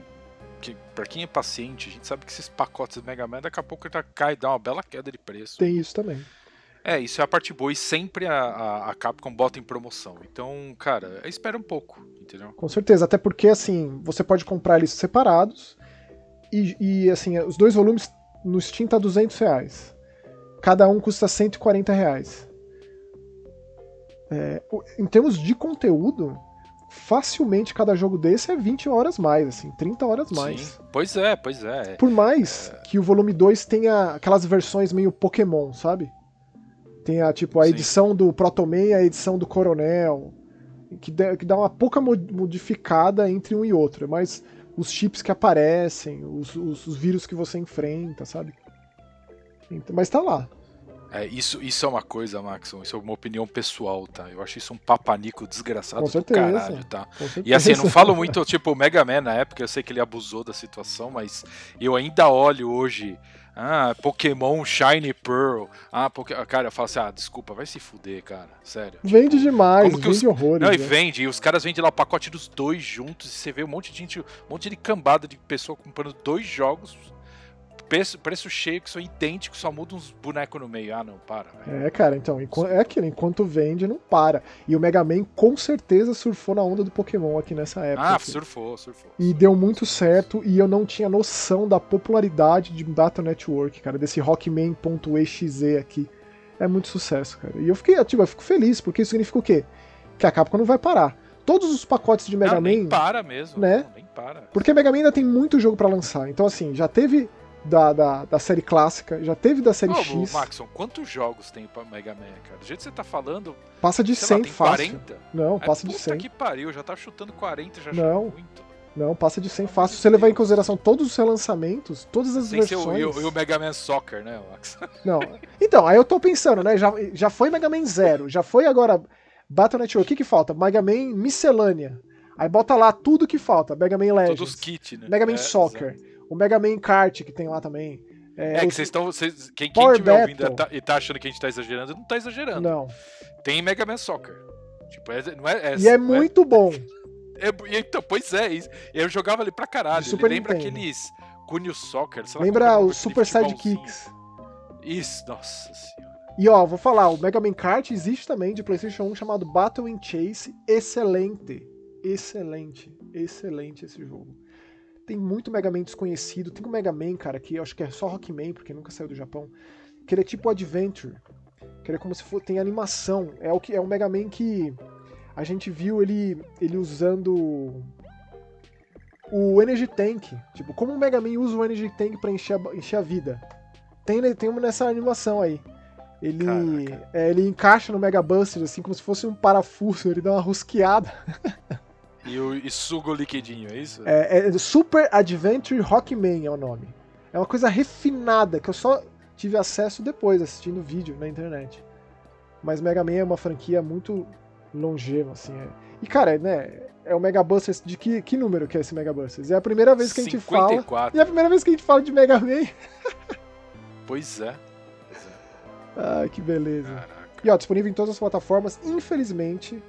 que para quem é paciente, a gente sabe que esses pacotes do Mega Man daqui a pouco já cai, dá uma bela queda de preço. Tem isso também. É, isso é a parte boa e sempre a, a, a Capcom bota em promoção. Então, cara, espera um pouco, entendeu? Com certeza, até porque assim, você pode comprar eles separados e, e assim, os dois volumes no Steam tá 200 reais. Cada um custa 140 reais. É, em termos de conteúdo, facilmente cada jogo desse é 20 horas mais, assim, 30 horas mais. Sim, pois é, pois é. Por mais é... que o volume 2 tenha aquelas versões meio Pokémon, sabe? Tem a, tipo, a edição do Protoman e a edição do Coronel, que, que dá uma pouca modificada entre um e outro, mas os chips que aparecem, os, os, os vírus que você enfrenta, sabe? Mas tá lá. É, isso, isso é uma coisa, Maxon, isso é uma opinião pessoal, tá? Eu acho isso um papanico desgraçado do caralho, tá? E assim, eu não falo muito, tipo, o Mega Man na época, eu sei que ele abusou da situação, mas eu ainda olho hoje. Ah, Pokémon Shiny Pearl. Ah, porque, cara, eu falo assim: ah, desculpa, vai se fuder, cara. Sério. Vende tipo, demais, vende os... horrores. Não, e né? vende. E os caras vendem lá o pacote dos dois juntos. E você vê um monte de gente, um monte de cambada de pessoa comprando dois jogos preço, preço cheio que são idênticos, só muda uns bonecos no meio. Ah, não, para. Véio. É, cara, então, é aquilo, enquanto vende, não para. E o Mega Man com certeza surfou na onda do Pokémon aqui nessa época. Ah, assim. surfou, surfou. E deu muito certo, e eu não tinha noção da popularidade de Data Network, cara, desse Rockman.exe aqui. É muito sucesso, cara. E eu fiquei, tipo, eu fico feliz, porque isso significa o quê? Que a Capcom não vai parar todos os pacotes de Mega não, Man. Nem para mesmo. Né? Não, nem para. Porque Mega Man ainda tem muito jogo para lançar. Então, assim, já teve da, da, da, série clássica, já teve da série Ô, X. Maxon, quantos jogos tem pra Mega Man, cara? Do jeito que você tá falando. Passa de 100 lá, tem fácil. 40? Não, passa de 100. que pariu, já tá chutando 40, já não, muito. Não, passa de 100 fácil. Se você levar em consideração todos os relançamentos, todas as Sem versões. E o, e o Mega Man Soccer, né, Max? Não. Então, aí eu tô pensando, né? Já, já foi Mega Man Zero, já foi agora Battle Network. O que que falta? Mega Man Miscelânea. Aí bota lá tudo que falta. Mega Man Legends. Todos os kits, né? Mega Man é, Soccer. Exatamente. O Mega Man Kart que tem lá também. É, é que vocês estão. Quem, quem estiver ouvindo tá, e tá achando que a gente tá exagerando, não tá exagerando. Não. Tem Mega Man Soccer. Tipo, é, não é, é e é, é muito bom. É, então, pois é, eu jogava ali pra caralho. Lembra Nintendo. aqueles Cunho Soccer. Lembra o Super Sidekicks. Isso, nossa senhora. E ó, vou falar, o Mega Man Kart existe também de PlayStation 1 chamado Battle in Chase. Excelente. Excelente. Excelente esse jogo. Tem muito Mega Man desconhecido. Tem um Mega Man, cara, que eu acho que é só Rockman, porque nunca saiu do Japão. Que ele é tipo Adventure. Que ele é como se fosse. Tem animação. É o que é um Mega Man que a gente viu ele, ele usando o Energy Tank. Tipo, como o Mega Man usa o Energy Tank pra encher a, encher a vida. Tem, tem nessa animação aí. Ele, é, ele encaixa no Mega Buster, assim, como se fosse um parafuso, ele dá uma rosqueada. E, o, e suga o liquidinho, é isso? É, é Super Adventure Rockman é o nome. É uma coisa refinada que eu só tive acesso depois, assistindo vídeo na internet. Mas Mega Man é uma franquia muito longeva, assim. É. E, cara, né, é o Mega Busters de que, que número que é esse Mega Busters? É a primeira vez que a gente 54. fala. E é a primeira vez que a gente fala de Mega Man. pois é. Pois é. Ai, que beleza. Caraca. E ó, disponível em todas as plataformas, infelizmente.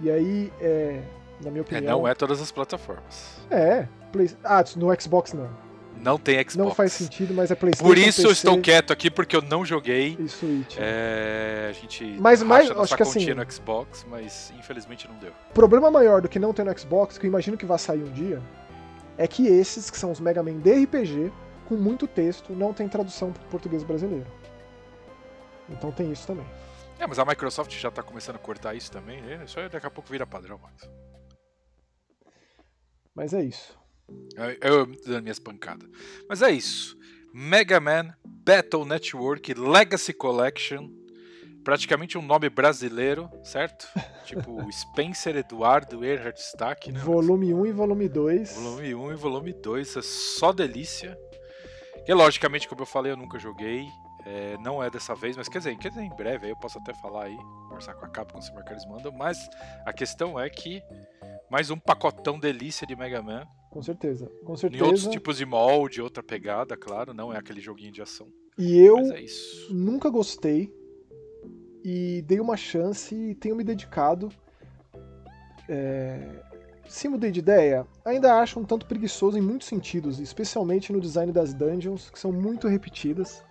E aí, é, na minha opinião. É, não é todas as plataformas. É. Play... Ah, no Xbox não. Não tem Xbox. Não faz sentido, mas é PlayStation. Por isso PC, eu estou quieto aqui, porque eu não joguei. E Switch. É, a gente Mas nossa acho que assim- no Xbox, mas infelizmente não deu. problema maior do que não ter no Xbox, que eu imagino que vai sair um dia, é que esses, que são os Mega Man de RPG, com muito texto, não tem tradução para português brasileiro. Então tem isso também. É, mas a Microsoft já tá começando a cortar isso também. né? Isso aí daqui a pouco vira padrão, Max. Mas é isso. Eu, eu dando minhas pancadas. Mas é isso. Mega Man Battle Network Legacy Collection. Praticamente um nome brasileiro, certo? tipo Spencer Eduardo Erhard Stack, né? Volume 1 e volume 2. Volume 1 e volume 2, é só delícia. E logicamente, como eu falei, eu nunca joguei. é, não é dessa vez, mas quer dizer, quer dizer, em breve aí eu posso até falar aí, conversar com a Capcom se marcar eles mandam. Mas a questão é que mais um pacotão delícia de Mega Man. Com certeza. Com Em certeza. outros tipos de molde, outra pegada, claro, não é aquele joguinho de ação. E eu é nunca gostei. E dei uma chance e tenho me dedicado. É... Se mudei de ideia, ainda acho um tanto preguiçoso em muitos sentidos, especialmente no design das dungeons, que são muito repetidas.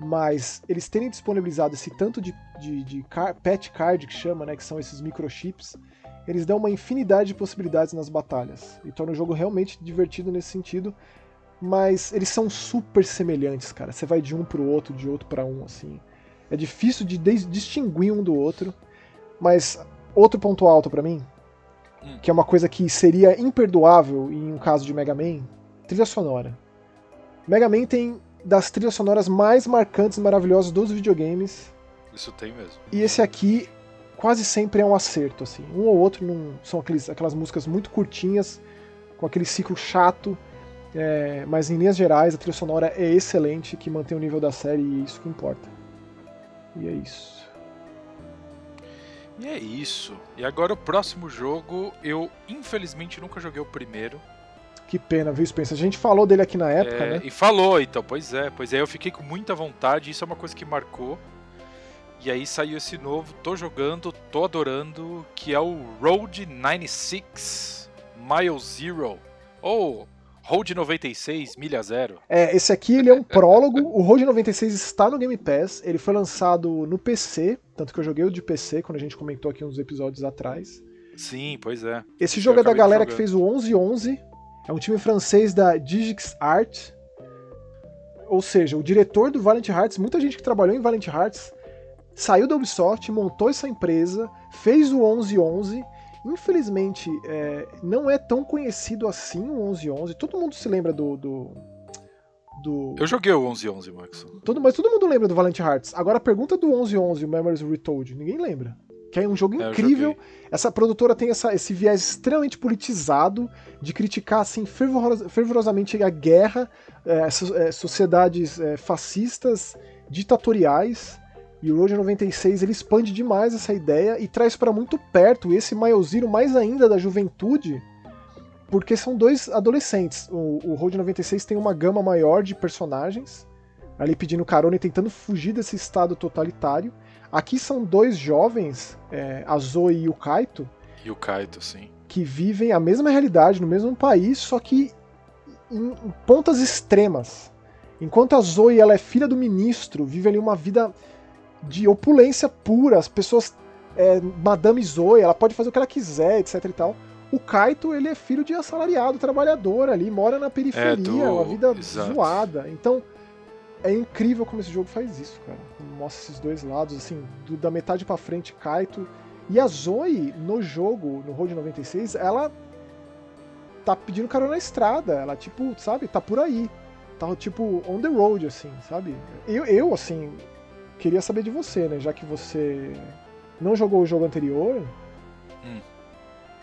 Mas eles terem disponibilizado esse tanto de, de, de car- pet card que chama, né, que são esses microchips, eles dão uma infinidade de possibilidades nas batalhas e torna o jogo realmente divertido nesse sentido. Mas eles são super semelhantes, cara. Você vai de um pro outro, de outro para um, assim. É difícil de distinguir um do outro. Mas outro ponto alto pra mim, Hum. que é uma coisa que seria imperdoável em um caso de Mega Man, trilha sonora. Mega Man tem das trilhas sonoras mais marcantes e maravilhosas dos videogames. Isso tem mesmo. E esse aqui quase sempre é um acerto, assim. Um ou outro não são aqueles, aquelas músicas muito curtinhas, com aquele ciclo chato. é, mas em linhas gerais a trilha sonora é excelente, que mantém o nível da série e é isso que importa. E é isso. E é isso. E agora o próximo jogo, eu infelizmente nunca joguei o primeiro. Que pena, viu, Spencer? A gente falou dele aqui na época, É, né? E falou, então, pois é, pois é, eu fiquei com muita vontade, isso é uma coisa que marcou. E aí saiu esse novo, tô jogando, tô adorando, que é o Road 96 Mile Zero. Ou Road 96 Milha Zero. É, esse aqui ele é um prólogo. O Road 96 está no Game Pass. Ele foi lançado no PC, tanto que eu joguei o de PC quando a gente comentou aqui uns episódios atrás. Sim, pois é. Esse jogo é da galera que fez o 1111. É um time francês da Digix Art. Ou seja, o diretor do Valiant Hearts, muita gente que trabalhou em Valiant Hearts, saiu da Ubisoft, montou essa empresa, fez o 1111. Infelizmente, é, não é tão conhecido assim o 1111. Todo mundo se lembra do. do, do- Eu joguei o 1111, Max. todo, mas todo mundo lembra do Valiant Hearts. Agora a pergunta do 1111, o Memories Retold, ninguém lembra. Que é um jogo É, incrível. joguei. Essa produtora tem essa- esse viés extremamente politizado de criticar assim fervorosa- fervorosamente a guerra, eh, so- eh, sociedades eh, fascistas, ditatoriais. E o Road 96 ele expande demais essa ideia e traz para muito perto esse Mile Zero mais ainda da juventude, porque são dois adolescentes. O, o Road 96 tem uma gama maior de personagens, ali pedindo carona e tentando fugir desse estado totalitário. Aqui são dois jovens, é, a Zoe e o Kaito, E o Kaito, sim. que vivem a mesma realidade no mesmo país, só que em, em pontas extremas. Enquanto a Zoe ela é filha do ministro, vive ali uma vida de opulência pura, as pessoas. É, Madame Zoe, ela pode fazer o que ela quiser, etc e tal. O Kaito, ele é filho de assalariado, trabalhador ali, mora na periferia, do- uma vida exato. zoada. Então, é incrível como esse jogo faz isso, cara. Mostra esses dois lados, assim, do- da metade pra frente, Kaito. E a Zoe, no jogo, no Road 96, ela tá pedindo carona na estrada. Ela, tipo, sabe, tá por aí. Tá, tipo, on the road, assim, sabe? Eu, eu assim, queria saber de você, né? Já que você não jogou o jogo anterior,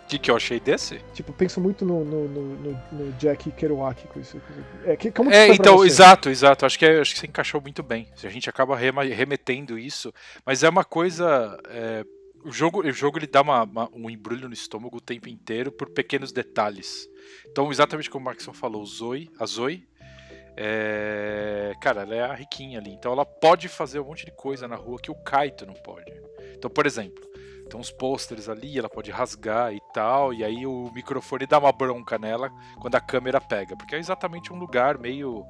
O que, que eu achei desse? tipo, penso muito no, no, no, no- Jack Kerouac com isso. É, que, como que É, então, exato, exato. Acho que, é- acho que você encaixou muito bem. A gente acaba remetendo isso, mas é uma coisa. é, o jogo, o jogo ele dá uma- uma- um embrulho no estômago o tempo inteiro por pequenos detalhes. Então, exatamente como o Markson falou, Zoe, a Zoe, é, cara, ela é a riquinha ali. Então, ela pode fazer um monte de coisa na rua que o Kaito não pode. Então, por exemplo, tem uns pôsteres ali, ela pode rasgar e tal, e aí o microfone dá uma bronca nela quando a câmera pega, porque é exatamente um lugar meio.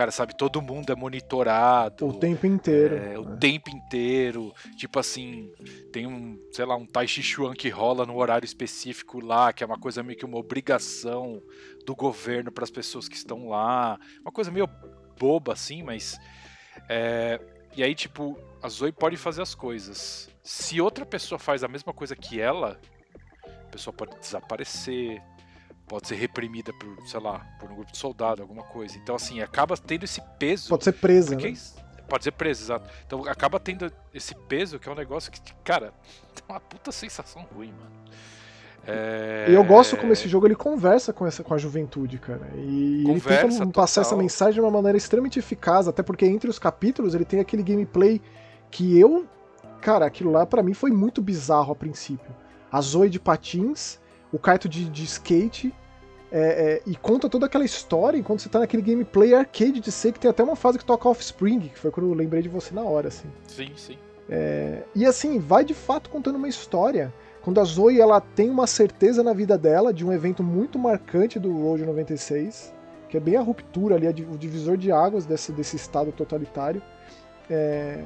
Cara, sabe, todo mundo é monitorado. O tempo inteiro. É, o tempo inteiro. Tipo assim, tem um, sei lá, um Tai Chi Chuan que rola no horário específico lá, que é uma coisa meio que uma obrigação do governo para as pessoas que estão lá. Uma coisa meio boba assim, mas. É, e aí, tipo, a Zoe pode fazer as coisas. Se outra pessoa faz a mesma coisa que ela, a pessoa pode desaparecer, pode ser reprimida por, sei lá, por um grupo de soldado, alguma coisa. Então, assim, acaba tendo esse peso. Pode ser presa, né? Pode ser presa, exato. Então acaba tendo esse peso que é um negócio que, cara, tem uma puta sensação ruim, mano. É... Eu gosto como esse jogo ele conversa com, essa, com a juventude, cara. E conversa, ele tenta passar essa mensagem de uma maneira extremamente eficaz, até porque entre os capítulos ele tem aquele gameplay que eu. Cara, aquilo lá para mim foi muito bizarro a princípio. A Zoe de patins, o Kaito de, de skate, é, é, e conta toda aquela história enquanto você tá naquele gameplay arcade de ser que tem até uma fase que toca Offspring, que foi quando eu lembrei de você na hora, assim. Sim, sim. É, e assim, vai de fato contando uma história. Quando a Zoe ela tem uma certeza na vida dela de um evento muito marcante do Road 96, que é bem a ruptura ali, o divisor de águas desse, desse estado totalitário. É,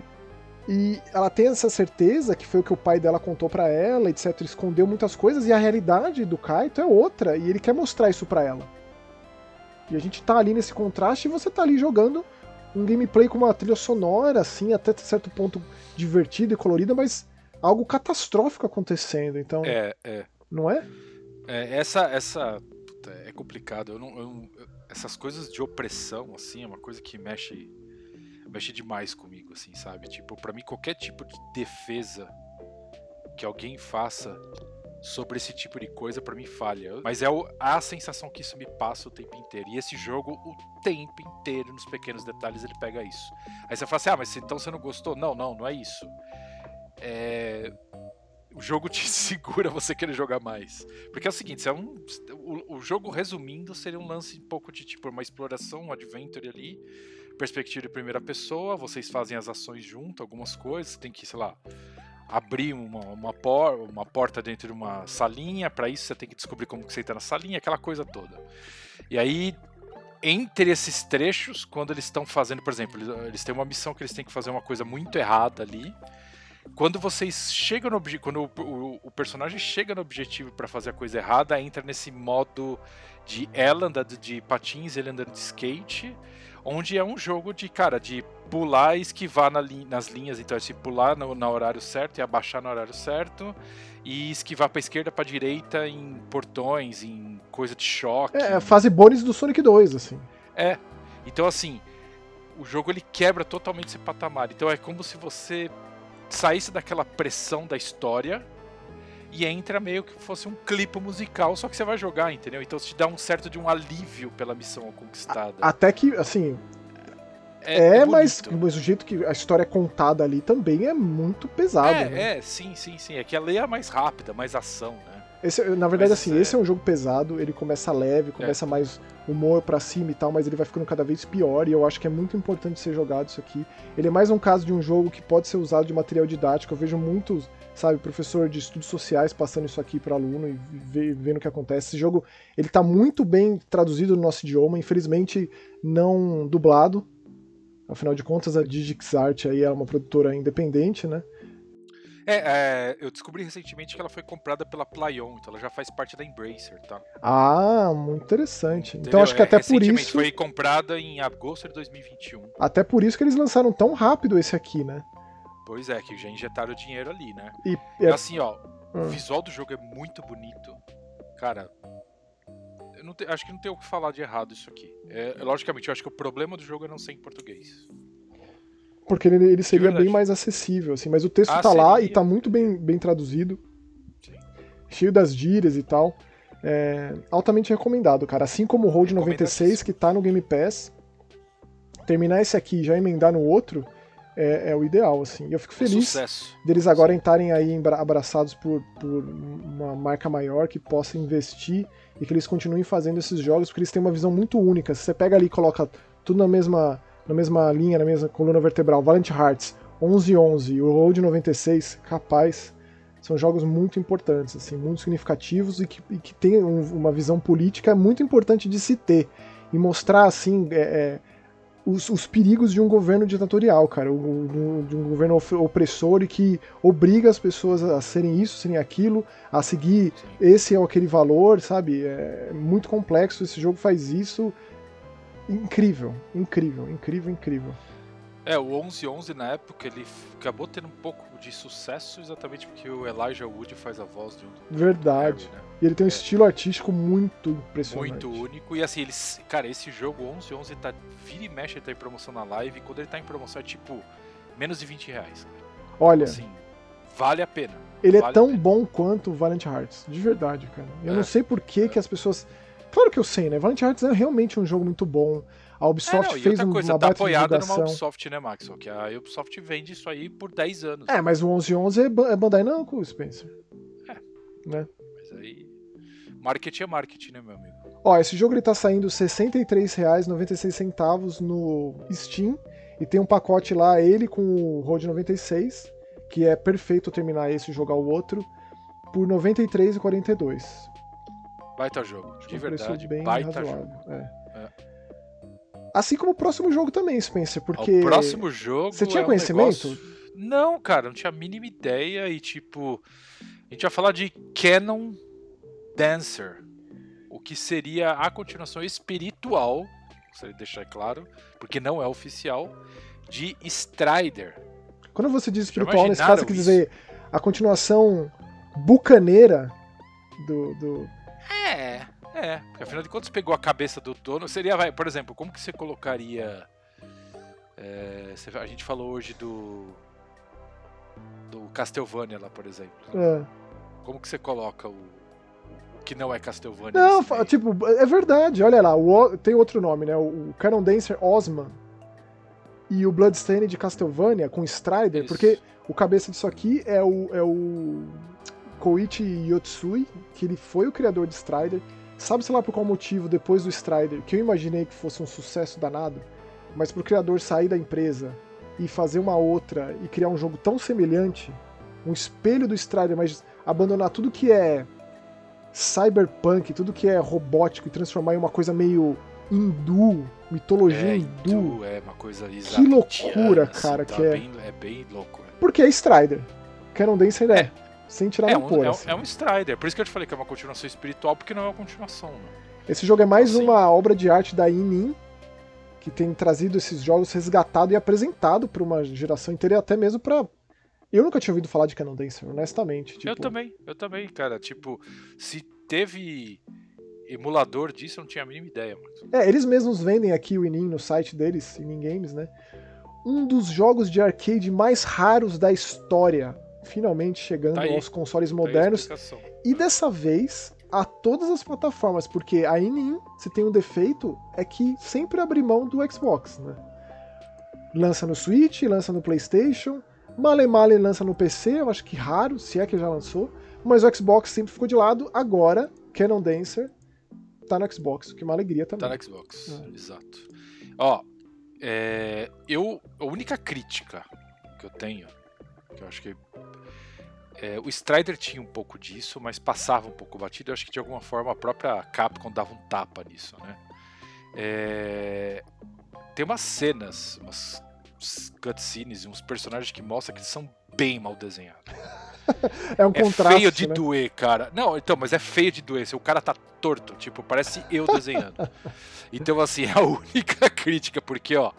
e ela tem essa certeza que foi o que o pai dela contou para ela, etc. Escondeu muitas coisas e a realidade do Kaito é outra e ele quer mostrar isso para ela. E a gente tá ali nesse contraste e você tá ali jogando um gameplay com uma trilha sonora, assim, até certo ponto divertida e colorida, mas algo catastrófico acontecendo. Então. É, é. Não é? é essa. essa é complicado. Eu não, eu, essas coisas de opressão, assim, é uma coisa que mexe. Mexe demais comigo, assim, sabe? Tipo, para mim, qualquer tipo de defesa que alguém faça sobre esse tipo de coisa para mim falha. Mas é a sensação que isso me passa o tempo inteiro. E esse jogo, o tempo inteiro, nos pequenos detalhes, ele pega isso. Aí você fala assim: ah, mas então você não gostou? Não, não, não é isso é, o jogo te segura você querer jogar mais. Porque é o seguinte, é um, o, o, jogo resumindo seria um lance um pouco de tipo uma exploração, um adventure ali, perspectiva de primeira pessoa, vocês fazem as ações junto, algumas coisas, tem que, sei lá, abrir uma, uma, por, uma porta dentro de uma salinha, para isso você tem que descobrir como que você entra na salinha, aquela coisa toda. E aí entre esses trechos, quando eles estão fazendo, por exemplo, eles, eles têm uma missão que eles têm que fazer uma coisa muito errada ali, quando vocês chegam no objetivo, quando o, o, o, personagem chega no objetivo para fazer a coisa errada, entra nesse modo de ela andando de patins, ele andando de skate, onde é um jogo de, cara, de pular e esquivar na li nas linhas, então é se pular no, no, horário certo e abaixar no horário certo, e esquivar para esquerda, para direita em portões, em coisa de choque. É, a fase bônus do Sonic 2, assim. É. Então assim, o jogo ele quebra totalmente esse patamar. Então é como se você saísse daquela pressão da história e entra meio que fosse um clipe musical, só que você vai jogar, entendeu? Então te dá um certo de um alívio pela missão conquistada. Até que, assim. É, é mas, mas o jeito que a história é contada ali também é muito pesado. É, né? é, sim, sim, sim. É que a lei é mais rápida, mais ação, né? Esse, na verdade, mas, assim, é... esse é um jogo pesado, ele começa leve, começa é. mais humor para cima e tal, mas ele vai ficando cada vez pior e eu acho que é muito importante ser jogado isso aqui. Ele é mais um caso de um jogo que pode ser usado de material didático. Eu vejo muitos, sabe, professor de estudos sociais passando isso aqui para aluno e vendo o que acontece. Esse jogo, ele tá muito bem traduzido no nosso idioma, infelizmente não dublado. Afinal de contas, a Digix Art aí é uma produtora independente, né? É, é, eu descobri recentemente que ela foi comprada pela Playon, então ela já faz parte da Embracer, tá? Ah, muito interessante. Entendeu? Então acho que é, até por isso. foi comprada em agosto de 2021. Até por isso que eles lançaram tão rápido esse aqui, né? Pois é, que já injetaram dinheiro ali, né? E, é... assim, ó, hum. o visual do jogo é muito bonito. Cara, eu te, acho que não tem o que falar de errado isso aqui. É, logicamente, eu acho que o problema do jogo é não ser em português. Porque ele, ele seria bem mais acessível, assim. Mas o texto ah, tá seria. lá e tá muito bem, bem traduzido. Sim. Cheio das gírias e tal. É, altamente recomendado, cara. Assim como o Road 96, que tá no Game Pass. Terminar esse aqui e já emendar no outro é, é o ideal, assim. E eu fico é feliz Sucesso. deles agora estarem aí abraçados por, por uma marca maior que possa investir e que eles continuem fazendo esses jogos, porque eles têm uma visão muito única. Se você pega ali e coloca tudo na mesma na mesma linha, na mesma coluna vertebral, Valiant Hearts 1111 e o Road 96, capaz, são jogos muito importantes, assim, muito significativos e que, e que têm um, uma visão política muito importante de se ter. E mostrar assim é, é, os, os, perigos de um governo ditatorial, cara, o, de um governo opressor e que obriga as pessoas a serem isso, serem aquilo, a seguir esse ou aquele valor, sabe? É muito complexo. Esse jogo faz isso incrível, incrível, incrível, incrível. É, o 1111 na época ele acabou tendo um pouco de sucesso exatamente porque o Elijah Wood faz a voz de um. Verdade. Harry, né? E ele tem um é. estilo artístico muito impressionante. Muito único. E assim, eles. Cara, esse jogo 1111 tá. Vira e mexe, ele tá em promoção na live. E quando ele tá em promoção é tipo. Menos de 20 reais. Cara. Olha. Assim, vale a pena. Ele é vale é tão bom quanto o Valiant Hearts. De verdade, cara. Eu é. não sei por que, é. que as pessoas. Claro que eu sei, né? Valiant Hearts é realmente um jogo muito bom. A Ubisoft é, não, fez coisa, uma tá apoiada numa Ubisoft, né, Max? Que a Ubisoft vende isso aí por 10 anos. É, mas o 1111 é, é Bandai Namco, Spencer. É. Né? Mas aí... Marketing é marketing, né, meu amigo? Ó, esse jogo ele tá saindo R$ 63,96 no Steam. E tem um pacote lá, ele com o Road 96, que é perfeito terminar esse e jogar o outro, por R$ 93,42. Baita jogo, de verdade, baita razoável. jogo. É. é. Assim como o próximo jogo também, Spencer, porque. O próximo jogo. Você tinha é um conhecimento? Negócio... Não, cara, não tinha a mínima ideia e tipo. A gente vai falar de Canon Dancer. O que seria a continuação espiritual, gostaria de deixar claro, porque não é oficial, de Strider. Quando você diz espiritual, nesse caso, quer dizer a continuação bucaneira do, do. É, é, porque afinal de contas pegou a cabeça do dono. Seria, vai, por exemplo, como que você colocaria. É, a gente falou hoje do. Do Castlevania lá, por exemplo. É. Como que você coloca o, o que não é Castlevania? Não, tipo, é verdade, olha lá, o, tem outro nome, né? O, o Canon Dancer Osman e o Bloodstained de Castlevania com Strider, Isso. porque o cabeça disso aqui é o, é o Koichi Yotsui, que ele foi o criador de Strider. Sabe-se lá por qual motivo, depois do Strider, que eu imaginei que fosse um sucesso danado, mas pro criador sair da empresa e fazer uma outra e criar um jogo tão semelhante, um espelho do Strider, mas abandonar tudo que é cyberpunk, tudo que é robótico e transformar em uma coisa meio hindu, mitologia é, hindu. É uma coisa Que loucura, cara, assim, tá que é. Bem, é bem louco. É. Porque é Strider. Canon Dancer é. é. Sem tirar é um, pôr, é, assim. é um Strider. Por isso que eu te falei que é uma continuação espiritual, porque não é uma continuação. Né? Esse jogo é mais uma obra de arte da Inin, que tem trazido esses jogos resgatado e apresentado para uma geração inteira e até mesmo para eu nunca tinha ouvido falar de Canon Dancer, honestamente. Tipo... Eu também, eu também, cara. Tipo, se teve emulador disso, eu não tinha a mínima ideia. Mano. É, eles mesmos vendem aqui o Inin no site deles, Inin Games, né? Um dos jogos de arcade mais raros da história finalmente chegando tá aos consoles tá modernos. e dessa vez a todas as plataformas, porque a Inin, se tem um defeito, é que sempre abre mão do Xbox, né? Lança no Switch, lança no PlayStation, Male Male lança no PC, eu acho que raro, se é que já lançou, mas o Xbox sempre ficou de lado. Agora, Canon Dancer tá no Xbox, o que é uma alegria também. Tá no Xbox, é. exato. Ó, é, eu, a única crítica que eu tenho, que eu acho que é, o Strider tinha um pouco disso, mas passava um pouco batido. Eu acho que de alguma forma a própria Capcom dava um tapa nisso, né? É... Tem umas cenas, umas cutscenes e uns personagens que mostram que eles são bem mal desenhados. é um contraste. É feio de né? doer, cara. Não, então, mas é feio de doer. O cara tá torto, tipo, parece eu desenhando. então, assim, é a única crítica, porque, ó,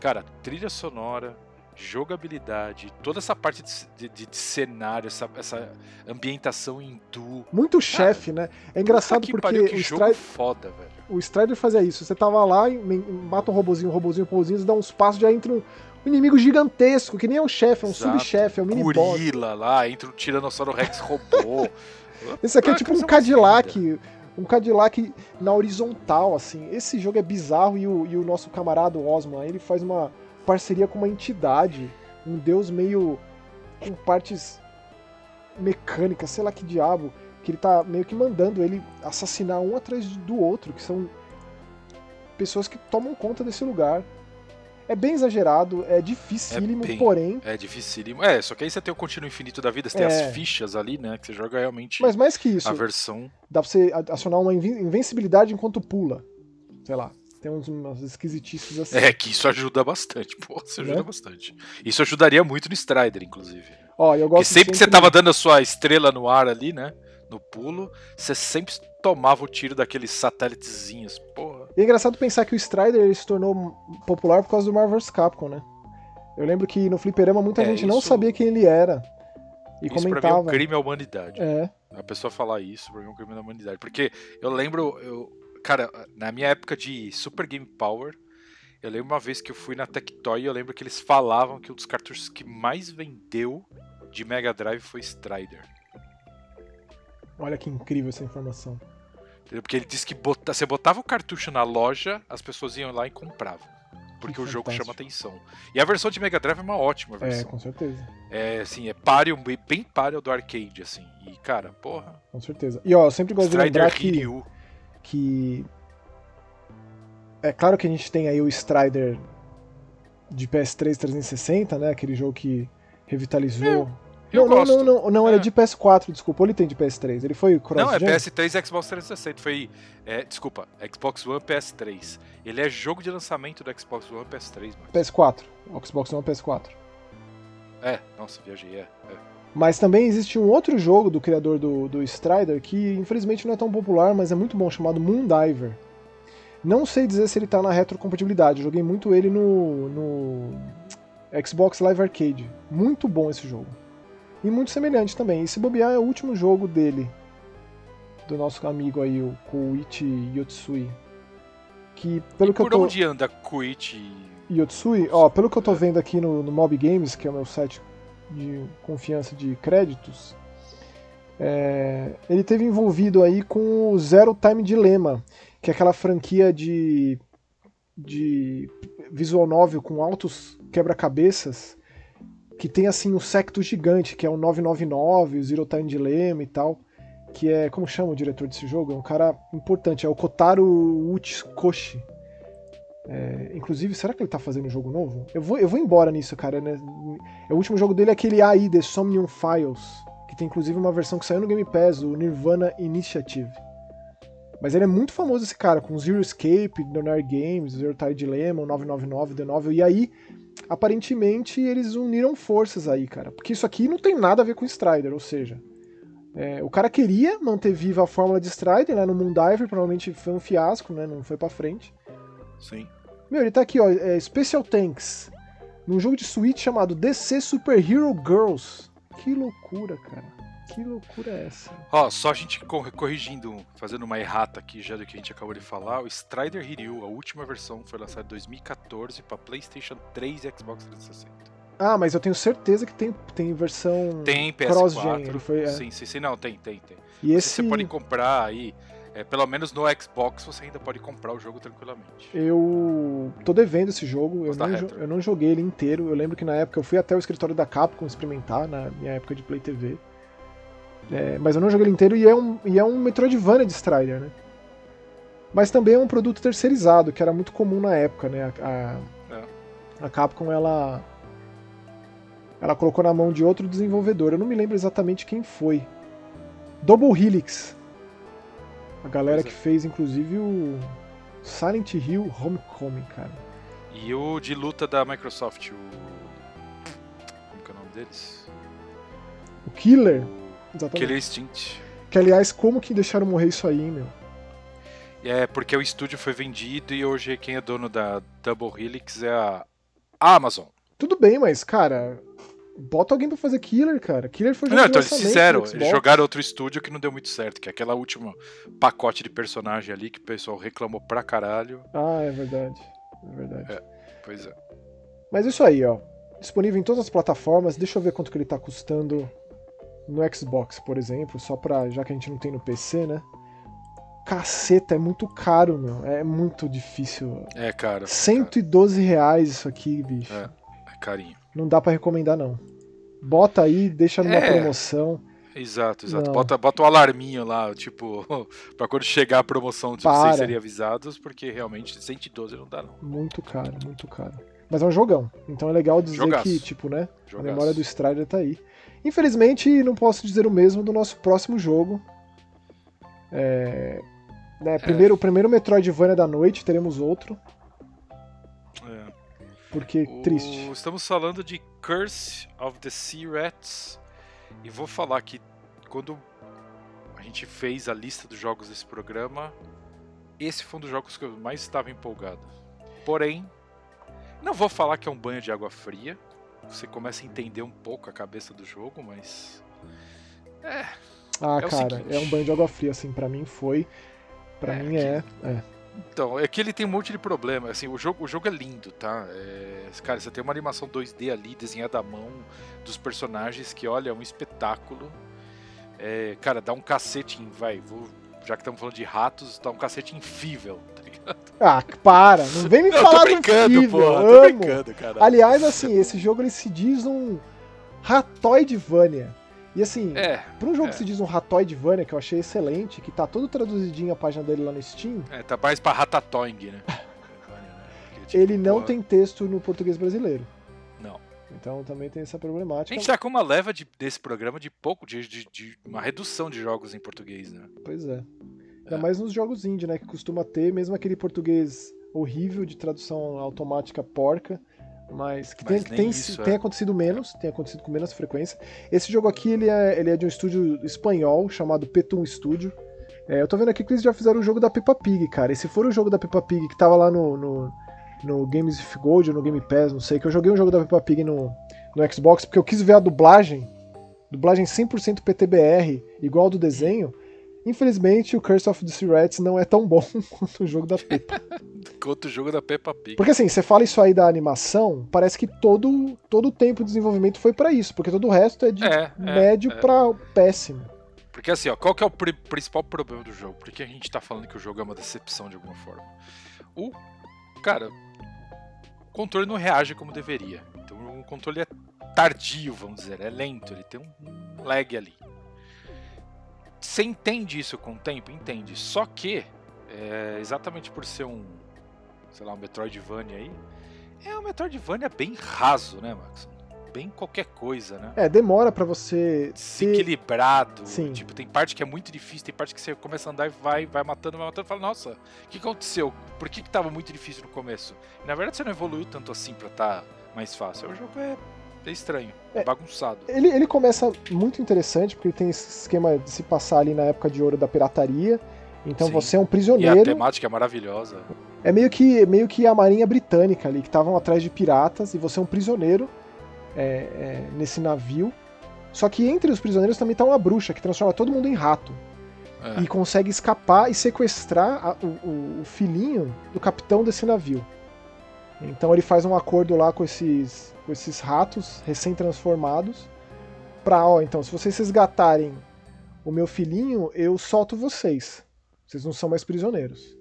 cara, trilha sonora, jogabilidade, toda essa parte de, de, de cenário, essa, essa, ambientação hindu. Muito chefe, né? É engraçado porque pariu, que o jogo Strider, foda, velho. O Strider fazia isso. Você tava lá, mata um robozinho, um robozinho, um robozinho, dá uns passos, já entra um, inimigo gigantesco, que nem é um chefe, é um subchefe, é um mini. Gorila lá, entra um Tiranossauro Rex robô. Esse aqui é tipo um Cadillac um Cadillac na horizontal, assim. Esse jogo é bizarro e o, e o nosso camarada Osman, ele faz uma parceria com uma entidade, um deus meio com partes mecânicas, sei lá que diabo, que ele tá meio que mandando ele assassinar um atrás do outro, que são pessoas que tomam conta desse lugar. É bem exagerado, é dificílimo, É bem- porém. É dificílimo. É, só que aí você tem o contínuo infinito da vida, você tem É. as fichas ali, né? Que você joga realmente Mas mais que isso, a versão. dá pra você acionar uma inven- invencibilidade enquanto pula. Sei lá. Tem uns, umas esquisitices assim. É, que isso ajuda bastante. Pô, isso ajuda Né? bastante. Isso ajudaria muito no Strider, inclusive. Ó, eu Porque gosto sempre que você tava dando a sua estrela no ar ali, né? No pulo, você sempre tomava o tiro daqueles satélitezinhos. Porra. E é engraçado pensar que o Strider ele se tornou popular por causa do Marvel vs Capcom, né? Eu lembro que no fliperama muita É, gente não isso- sabia quem ele era. E isso pra mim é comentava. um crime à humanidade. É, A pessoa falar isso pra mim é um crime da humanidade. Porque eu lembro, eu, cara, na minha época de Super Game Power, eu lembro uma vez que eu fui na Tectoy e eu lembro que eles falavam que um dos cartuchos que mais vendeu de Mega Drive foi Strider. olha que incrível essa informação. Entendeu? Porque ele disse que bota- você botava o cartucho na loja, as pessoas iam lá e compravam. Porque Que o jogo chama fantástico. atenção. E a versão de Mega Drive é uma ótima É, versão. com certeza. É, assim, é páreo, bem- páreo do arcade, assim. E, cara, porra. Com certeza. E ó, eu sempre gosto de Strider lembrar que, Hiryu. Que. É claro que a gente tem aí o Strider de PS3 360, né? Aquele jogo que revitalizou. Eu não, não, não, não, não, ele é É. de PS4, desculpa. Ou ele tem de PS3? Ele foi cross Não, é PS3 e Xbox 360. Foi. é, desculpa, Xbox One PS3. Ele é jogo de lançamento do Xbox One PS3, mano. PS4. O Xbox One PS4. É, nossa, viajei, é. é. Mas também existe um outro jogo do criador do, do Strider que infelizmente não é tão popular, mas é muito bom, chamado Moondiver. Não sei dizer se ele tá na retrocompatibilidade, eu joguei muito ele no, no Xbox Live Arcade. Muito bom esse jogo. E muito semelhante também. E se bobear é o último jogo dele, do nosso amigo aí, o Koichi Yotsui. Que pelo E que eu por tô. onde anda Koichi? Yotsui, ó, pelo que eu tô vendo aqui no, no Mob Games, que é o meu site de confiança de créditos, é, ele teve envolvido aí com o Zero Time Dilemma, que é aquela franquia de, de visual novel com altos quebra-cabeças, que tem assim um secto gigante, que é o 999, o Zero Time Dilemma e tal, que é, como chama o diretor desse jogo? É um cara importante, é o Kotaro Uchikoshi. É, inclusive, será que ele tá fazendo um jogo novo? Eu vou, eu vou embora nisso, cara. Né? É, O último jogo dele é aquele AI, The Somnium Files, que tem inclusive uma versão que saiu no Game Pass, o Nirvana Initiative. Mas ele é muito famoso esse cara, com Zero Escape, Donar Games, Zero Tide Dilemma, o 999, The Novel, e aí, aparentemente, eles uniram forças aí, cara. Porque isso aqui não tem nada a ver com Strider, ou seja, é, o cara queria manter viva a fórmula de Strider, né, no Moondiver, provavelmente foi um fiasco, né, não foi pra frente. Sim. Meu, ele tá aqui, ó, é Special Tanks, num jogo de Switch chamado DC Super Hero Girls. Que loucura, cara. Que loucura é essa? Ó, só a gente cor- corrigindo, fazendo uma errata aqui já do que a gente acabou de falar, o Strider Hiryu, a última versão, foi lançada em 2014 para PlayStation 3 e Xbox 360. Ah, mas eu tenho certeza que tem, tem versão Tem cross-gen. PS4. Ele foi, é. Sim, sim, sim, não, tem, tem, tem. E esse Você pode comprar aí, é, pelo menos no Xbox você ainda pode comprar o jogo tranquilamente. eu tô devendo esse jogo. Eu tá não, jo- eu não joguei ele inteiro. Eu lembro que na época eu fui até o escritório da Capcom experimentar, na minha época de Play TV. É, mas eu não joguei ele inteiro e é um, e é um Metroidvania de Strider, né? Mas também é um produto terceirizado, que era muito comum na época, né? A, É. a, a Capcom, ela. Ela colocou na mão de outro desenvolvedor. Eu não me lembro exatamente quem foi. Double Helix. A galera Pois é. que fez, inclusive, o Silent Hill Homecoming, cara. E o de luta da Microsoft, o. Como que é o nome deles? O Killer. Exatamente. Killer Instinct. Que, aliás, como que deixaram morrer isso aí, hein, meu? É porque o estúdio foi vendido e hoje quem é dono da Double Helix é a Amazon. Tudo bem, mas, cara, bota alguém pra fazer Killer, cara. Killer foi Não, então eles fizeram, eles jogaram outro estúdio que não deu muito certo, que é aquela última pacote de personagem ali que o pessoal reclamou pra caralho. Ah, é verdade. É verdade. É. Pois é. Mas isso aí, ó. Disponível em todas as plataformas. Deixa eu ver quanto que ele tá custando no Xbox, por exemplo, só pra. já que a gente não tem no PC, né? Caceta, é muito caro, meu. É muito difícil. É, cara. 112 reais isso aqui, bicho. É, é carinho. Não dá pra recomendar, não. Bota aí, deixa numa É. promoção. Exato, exato. Não. Bota, bota um alarminho lá, tipo, pra quando chegar a promoção de Para. vocês serem avisados, porque realmente 112 não dá não. Muito caro, muito caro. Mas é um jogão. Então é legal dizer Jogaço. que, tipo, né? Jogaço. A memória do Strider tá aí. Infelizmente, não posso dizer o mesmo do nosso próximo jogo. É, né, primeiro, O primeiro Metroidvania da noite, teremos outro. Porque O- triste. Estamos falando de Curse of the Sea Rats. E vou falar que quando a gente fez a lista dos jogos desse programa, esse foi um dos jogos que eu mais estava empolgado. Porém, não vou falar que é um banho de água fria. Você começa a entender um pouco a cabeça do jogo, mas. É, Ah, é cara, seguinte. é um banho de água fria, assim, pra mim foi. Pra É, mim é. é. Então, é que ele tem um monte de problema. Assim, o jogo, o jogo é lindo, tá? É, cara, você tem uma animação 2D ali, desenhada à mão, dos personagens, que, olha, é um espetáculo. É, cara, dá um cacete em. Vai, vou, já que estamos falando de ratos, dá um cacete infível, tá ligado? Ah, para! Não vem me Não, falar tô do brincando, Fível, porra, tô amo. brincando, cara. Aliás, assim, esse jogo ele se diz um Ratoidvania. E assim, É, pra um jogo é. que se diz um Ratoidvania, que eu achei excelente, que tá todo traduzidinho a página dele lá no Steam, é, tá mais pra Ratatoing, né? Aquele tipo, ele não tem texto no português brasileiro. Não. Então também tem essa A problemática. gente tá com uma leva de, desse programa de pouco, de, de- de uma redução de jogos em português, né? Pois é. Ainda É. mais nos jogos indie, né? Que costuma ter, mesmo aquele português horrível de tradução automática porca. Mas que, tem, Mas que nem tem, isso, tem é. acontecido menos, tem acontecido com menos frequência. Esse jogo aqui, ele é, ele é de um estúdio espanhol chamado Petum Studio. É, eu tô vendo aqui que eles já fizeram o jogo da Peppa Pig, cara. E se for o jogo da Peppa Pig que tava lá no, no, no Games of Gold ou no Game Pass, não sei, que eu joguei um jogo da Peppa Pig no, no Xbox porque eu quis ver a dublagem, dublagem 100% PTBR, igual ao do desenho. Infelizmente, o Curse of the Sea Rats não é tão bom quanto o jogo da Peppa. Quanto o jogo da Peppa Pig. Porque assim, você fala isso aí da animação, parece que todo, todo o tempo de desenvolvimento foi pra isso, porque todo o resto é de É, é, médio é. pra péssimo. Porque assim, ó, qual que é o pri- principal problema do jogo? Por que a gente tá falando que o jogo é uma decepção de alguma forma? O. Cara, o controle não reage como deveria. Então o controle é tardio, vamos dizer, é lento, ele tem um lag ali. Você entende isso com o tempo? Entende. Só que, é, exatamente por ser um, sei lá, um Metroidvania aí, é um Metroidvania bem raso, né, Max? Bem qualquer coisa, né? É, demora pra você ter... desequilibrado. Sim. Tipo, tem parte que é muito difícil, tem parte que você começa a andar e vai, vai matando, vai matando e fala, nossa, o que aconteceu? Por que, que tava muito difícil no começo? E, na verdade, você não evoluiu tanto assim pra tá mais fácil. O jogo é, é estranho, é bagunçado. Ele, ele começa muito interessante, porque ele tem esse esquema de se passar ali na época de ouro da pirataria. Então Sim. você é um E a prisioneiro. temática é maravilhosa. É meio que, meio que a marinha britânica ali, que estavam atrás de piratas, e você é um prisioneiro é, é, nesse navio. Só que entre os prisioneiros também tá uma bruxa que transforma todo mundo em rato. É. E consegue escapar e sequestrar a- o- o filhinho do capitão desse navio. Então ele faz um acordo lá com esses, com esses ratos recém-transformados. Pra, ó, então, se vocês resgatarem o meu filhinho, eu solto vocês. Vocês não são mais prisioneiros.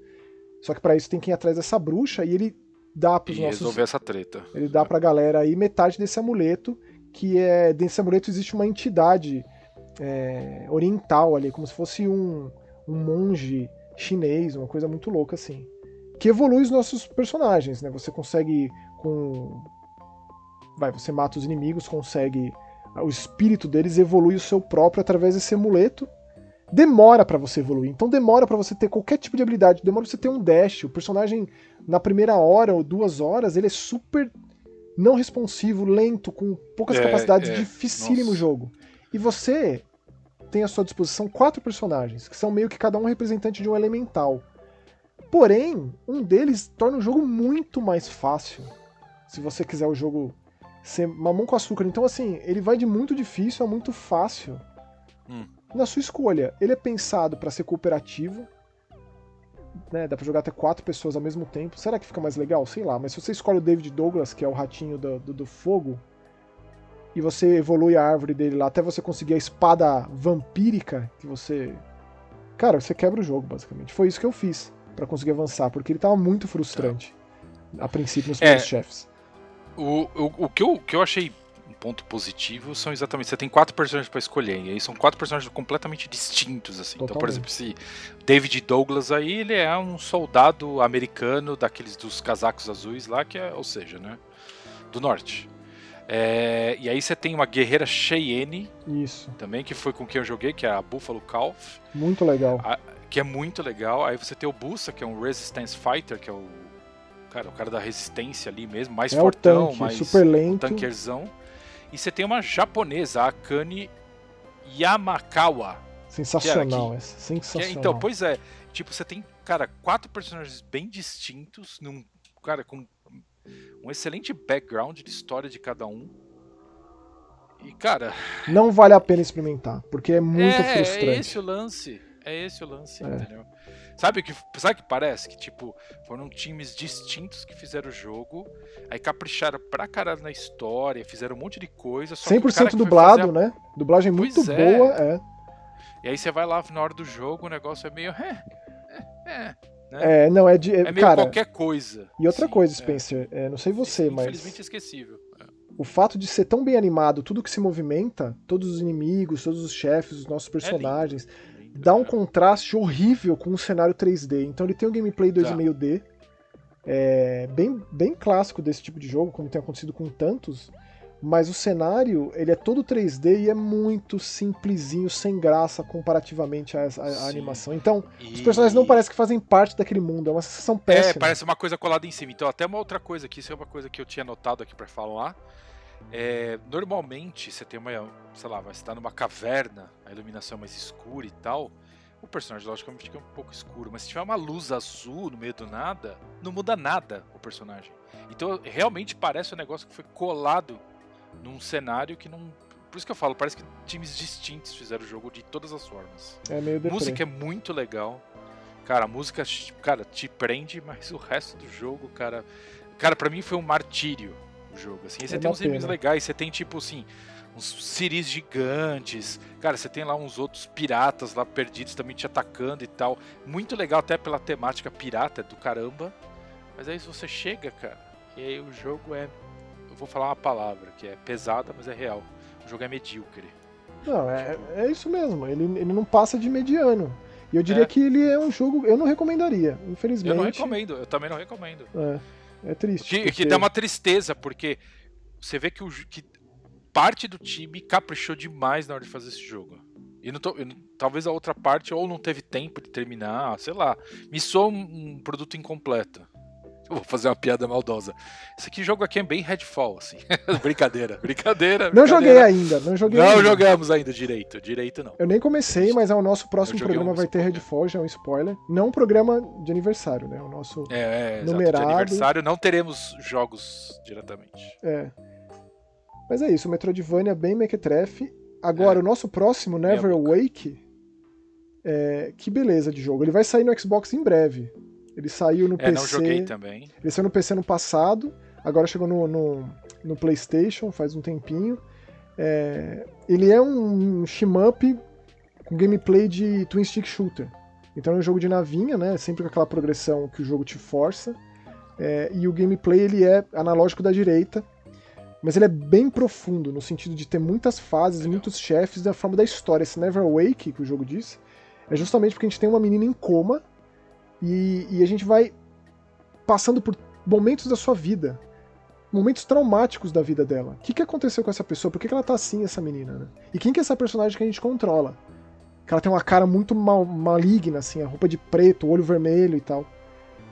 Só que pra isso tem que ir atrás dessa bruxa e ele dá pros E nossos resolver essa treta. ele dá pra galera aí metade desse amuleto, que é. Desse amuleto existe uma entidade é, oriental ali, como se fosse um, um monge chinês, uma coisa muito louca assim. Que evolui os nossos personagens, né? Você consegue com. Vai, você mata os inimigos, consegue. O espírito deles evolui o seu próprio através desse amuleto. Demora pra você evoluir, então demora pra você ter qualquer tipo de habilidade, demora pra você ter um dash. O personagem, na primeira hora ou duas horas, ele é super não responsivo, lento, com poucas É, capacidades, é. dificílimo o Nossa. jogo. E você tem à sua disposição quatro personagens, que são meio que cada um representante de um elemental. Porém, um deles torna o jogo muito mais fácil. Se você quiser o jogo ser mamão com açúcar. Então, assim, ele vai de muito difícil a muito fácil. Hum. Na sua escolha, ele é pensado para ser cooperativo. Né, dá pra jogar até quatro pessoas ao mesmo tempo. Será que fica mais legal? Sei lá. Mas se você escolhe o David Douglas, que é o ratinho do, do, do fogo, e você evolui a árvore dele lá até você conseguir a espada vampírica, que você. Cara, você quebra o jogo, basicamente. Foi isso que eu fiz para conseguir avançar, porque ele tava muito frustrante. A princípio, nos É. primeiros chefes. O, o, o, que eu, o que eu achei um ponto positivo são exatamente. Você tem quatro personagens para escolher, e aí são quatro personagens completamente distintos, assim. Totalmente. Então, por exemplo, se David Douglas aí, ele é um soldado americano daqueles dos casacos azuis lá, que é, ou seja, né? Do norte. É, e aí você tem uma guerreira Cheyenne. Isso. Também, que foi com quem eu joguei, que é a Buffalo Calf. Muito legal. A, que é muito legal. Aí você tem o Bussa, que é um Resistance Fighter, que é o cara, o cara da resistência ali mesmo, mais é fortão, tanque, mais super lento. tanquerzão. E você tem uma japonesa, a Akane Yamakawa. Sensacional, que, essa. Sensacional. Que, então, pois é. Tipo, você tem, cara, quatro personagens bem distintos, num, cara, com um excelente background de história de cada um. E, cara. Não vale a pena experimentar, porque é muito é, frustrante. É esse o lance. É esse o lance, é. entendeu? Sabe o que, sabe que parece? Que, tipo, foram times distintos que fizeram o jogo, aí capricharam pra caralho na história, fizeram um monte de coisa. Só 100% dublado, a... né? Dublagem muito pois é. boa, é. E aí você vai lá na hora do jogo, o negócio é meio. É, é, é, né? é não, é de. É, é meio cara, qualquer coisa. E outra Sim, coisa, é. Spencer, é. não sei você, mas. Infelizmente esquecível. O fato de ser tão bem animado, tudo que se movimenta, todos os inimigos, todos os chefes, os nossos personagens dá um contraste horrível com o cenário 3D. Então ele tem um gameplay 2,5D, tá. é, bem, bem clássico desse tipo de jogo, como tem acontecido com tantos. Mas o cenário, ele é todo 3D e é muito simplesinho, sem graça comparativamente à, à, animação. Então, e... os personagens não parecem que fazem parte daquele mundo, é uma sensação é, péssima. É, parece uma coisa colada em cima. Então, até uma outra coisa aqui, isso é uma coisa que eu tinha notado aqui para falar. É, normalmente você tem uma, sei lá, você tá numa caverna, a iluminação é mais escura e tal. O personagem, logicamente, fica um pouco escuro, mas se tiver uma luz azul no meio do nada, não muda nada o personagem. Então realmente parece um negócio que foi colado num cenário que não. Por isso que eu falo, parece que times distintos fizeram o jogo de todas as formas. É meio A música é muito legal. Cara, a música, cara, te prende, mas o resto do jogo, cara. Cara, para mim foi um martírio o jogo. Assim. E você é tem uns inimigos legais, você tem tipo assim, uns ciris gigantes. Cara, você tem lá uns outros piratas lá perdidos também te atacando e tal. Muito legal até pela temática pirata do caramba. Mas aí você chega, cara, e aí o jogo é. Eu vou falar uma palavra que é pesada, mas é real. O jogo é medíocre. Não, é, é isso mesmo. Ele, ele não passa de mediano. E eu diria é. que ele é um jogo. Eu não recomendaria, infelizmente. Eu não recomendo, eu também não recomendo. É. É triste. Que, porque... que dá uma tristeza, porque você vê que, o, que parte do time caprichou demais na hora de fazer esse jogo. E não tô, eu, talvez a outra parte ou não teve tempo de terminar, sei lá. Me soa um, um produto incompleto. Eu vou fazer uma piada maldosa. Esse aqui jogo aqui é bem Redfall, assim. brincadeira, brincadeira, Não joguei ainda, não joguei Não ainda. jogamos ainda direito, direito não. Eu nem comecei, mas é o nosso próximo programa vai ter Redfall, já é um spoiler. Não um programa de aniversário, né? O nosso é, é, numerado. de aniversário não teremos jogos diretamente. É. Mas é isso, o Metroidvania bem mequetrefe. Agora, é. o nosso próximo, Never Awake, é, que beleza de jogo. Ele vai sair no Xbox em breve. Ele saiu no é, PC. Não joguei também. Ele saiu no PC no passado, agora chegou no, no, no PlayStation faz um tempinho. É, ele é um shmup com gameplay de twin stick shooter. Então é um jogo de navinha, né? Sempre com aquela progressão que o jogo te força. É, e o gameplay ele é analógico da direita, mas ele é bem profundo no sentido de ter muitas fases, Legal. muitos chefes da forma da história. Esse Never Awake que o jogo diz é justamente porque a gente tem uma menina em coma e, e a gente vai passando por momentos da sua vida, momentos traumáticos da vida dela. O que, que aconteceu com essa pessoa? Por que, que ela tá assim, essa menina? Né? E quem que é essa personagem que a gente controla? Que ela tem uma cara muito mal, maligna, assim, a roupa de preto, olho vermelho e tal.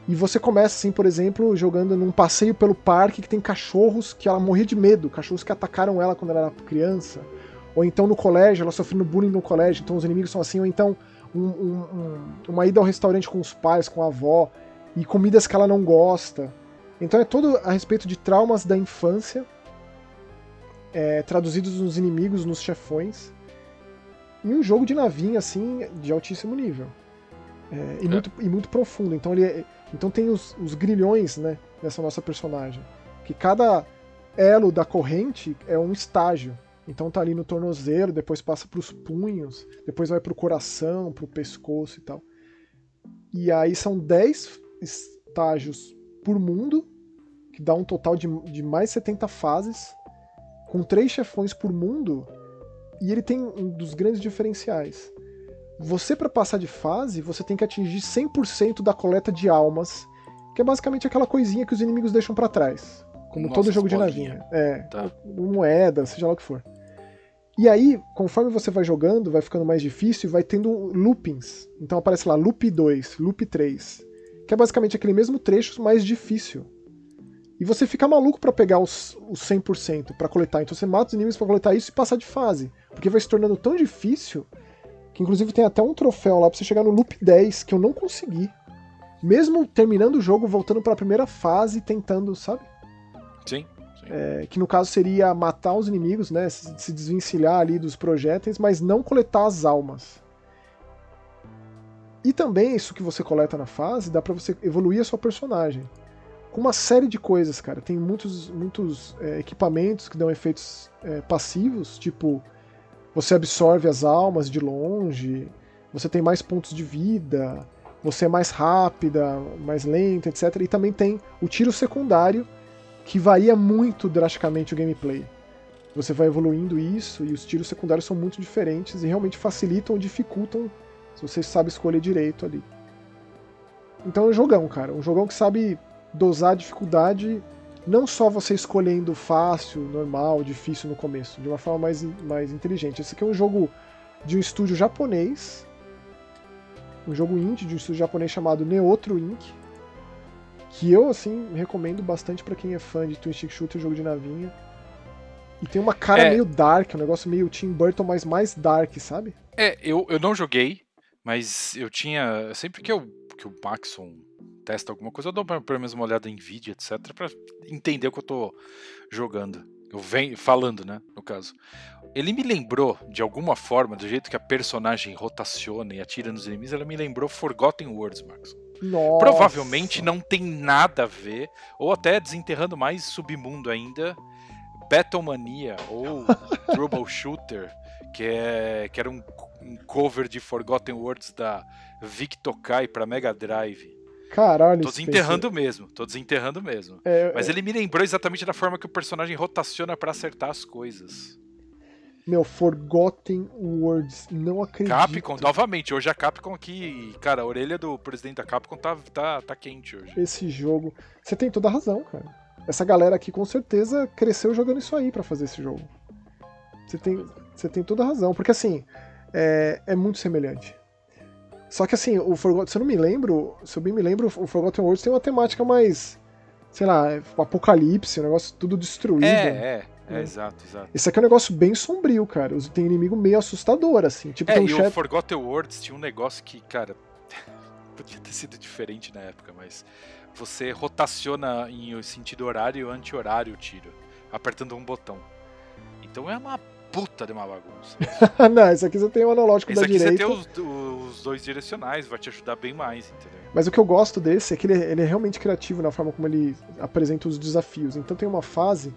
E você começa, assim, por exemplo, jogando num passeio pelo parque que tem cachorros que ela morria de medo, cachorros que atacaram ela quando ela era criança. Ou então no colégio, ela sofrendo bullying no colégio, então os inimigos são assim, ou então um, um, uma ida ao restaurante com os pais, com a avó, e comidas que ela não gosta. Então é todo a respeito de traumas da infância, é, traduzidos nos inimigos, nos chefões. E um jogo de navinha, assim, de altíssimo nível. É, e, é. Muito, e muito profundo. Então ele é, então tem os, os grilhões, né, dessa nossa personagem. Que cada elo da corrente é um estágio. Então tá ali no tornozelo, depois passa para os punhos, depois vai para o coração, para o pescoço e tal. E aí são 10 estágios por mundo, que dá um total de, de mais 70 fases, com três chefões por mundo, e ele tem um dos grandes diferenciais. Você, para passar de fase, você tem que atingir 100% da coleta de almas, que é basicamente aquela coisinha que os inimigos deixam para trás. Como Nossa, todo jogo de navinha. É, Tá. moeda, seja lá o que for. E aí, conforme você vai jogando, vai ficando mais difícil e vai tendo loopings. Então aparece lá loop 2, loop 3, que é basicamente aquele mesmo trecho, mais difícil. E você fica maluco pra pegar os, os 100% pra coletar. Então você mata os inimigos pra coletar isso e passar de fase. Porque vai se tornando tão difícil que inclusive tem até um troféu lá pra você chegar no loop 10 que eu não consegui. Mesmo terminando o jogo, voltando pra primeira fase, tentando, sabe? Sim. É, que no caso seria matar os inimigos, né? Se se desvencilhar ali dos projéteis, mas não coletar as almas. E também isso que você coleta na fase dá pra você evoluir a sua personagem. Com uma série de coisas, cara. Tem muitos, muitos é, equipamentos que dão efeitos é, passivos, tipo você absorve as almas de longe, você tem mais pontos de vida, você é mais rápida, mais lenta, etc. E também tem o tiro secundário, que varia muito drasticamente o gameplay. Você vai evoluindo isso e os tiros secundários são muito diferentes e realmente facilitam ou dificultam se você sabe escolher direito ali. Então é um jogão, cara. Um jogão que sabe dosar a dificuldade, não só você escolhendo fácil, normal, difícil no começo, de uma forma mais, mais inteligente. Esse aqui é um jogo de um estúdio japonês, um jogo indie de um estúdio japonês chamado Neotro Inc., que eu, assim, recomendo bastante pra quem é fã de Twin Stick Shooter, jogo de navinha. E tem uma cara É. meio dark, um negócio meio Tim Burton, mas mais dark, sabe? É, eu, eu não joguei, mas eu tinha. Sempre que, eu, que o Maxon testa alguma coisa, eu dou pelo menos uma olhada em vídeo, etc, pra entender o que eu tô jogando. Eu venho falando, né, no caso. Ele me lembrou, de alguma forma, do jeito que a personagem rotaciona e atira nos inimigos, ela me lembrou Forgotten Words, Maxon. Nossa. Provavelmente não tem nada a ver, ou até desenterrando mais submundo ainda, Battlemania ou Troubleshooter, que, é, que era um, um cover de Forgotten Words da Vic Tokai pra Mega Drive. Caralho, Tô desenterrando mesmo, tô desenterrando mesmo. É, Mas é, ele me lembrou exatamente da forma que o personagem rotaciona pra acertar as coisas. Meu, Forgotten Words. Não acredito. Capcom, novamente, hoje a Capcom aqui, cara, a orelha do presidente da Capcom tá, tá, tá quente hoje. Esse jogo. Você tem toda a razão, cara. Essa galera aqui com certeza cresceu jogando isso aí pra fazer esse jogo. Você tem, você tem toda a razão. Porque assim, é, é muito semelhante. Só que assim, o Forgotten, se eu não me lembro, se eu bem me lembro, o Forgotten Words tem uma temática mais. Sei lá, apocalipse, um negócio tudo destruído. É, é, é, É. exato, exato. Esse aqui é um negócio bem sombrio, cara. Tem inimigo meio assustador, assim. Tipo, É, um e o. Forgotten Words tinha um negócio que, cara, podia ter sido diferente na época, mas você rotaciona em sentido horário e anti-horário o tiro, apertando um botão. Então é uma puta de uma bagunça. não, esse aqui você tem o analógico Esse da aqui você direita. tem os, os dois direcionais, vai te ajudar bem mais, entendeu? Mas o que eu gosto desse é que ele, ele é realmente criativo na forma como ele apresenta os desafios. Então tem uma fase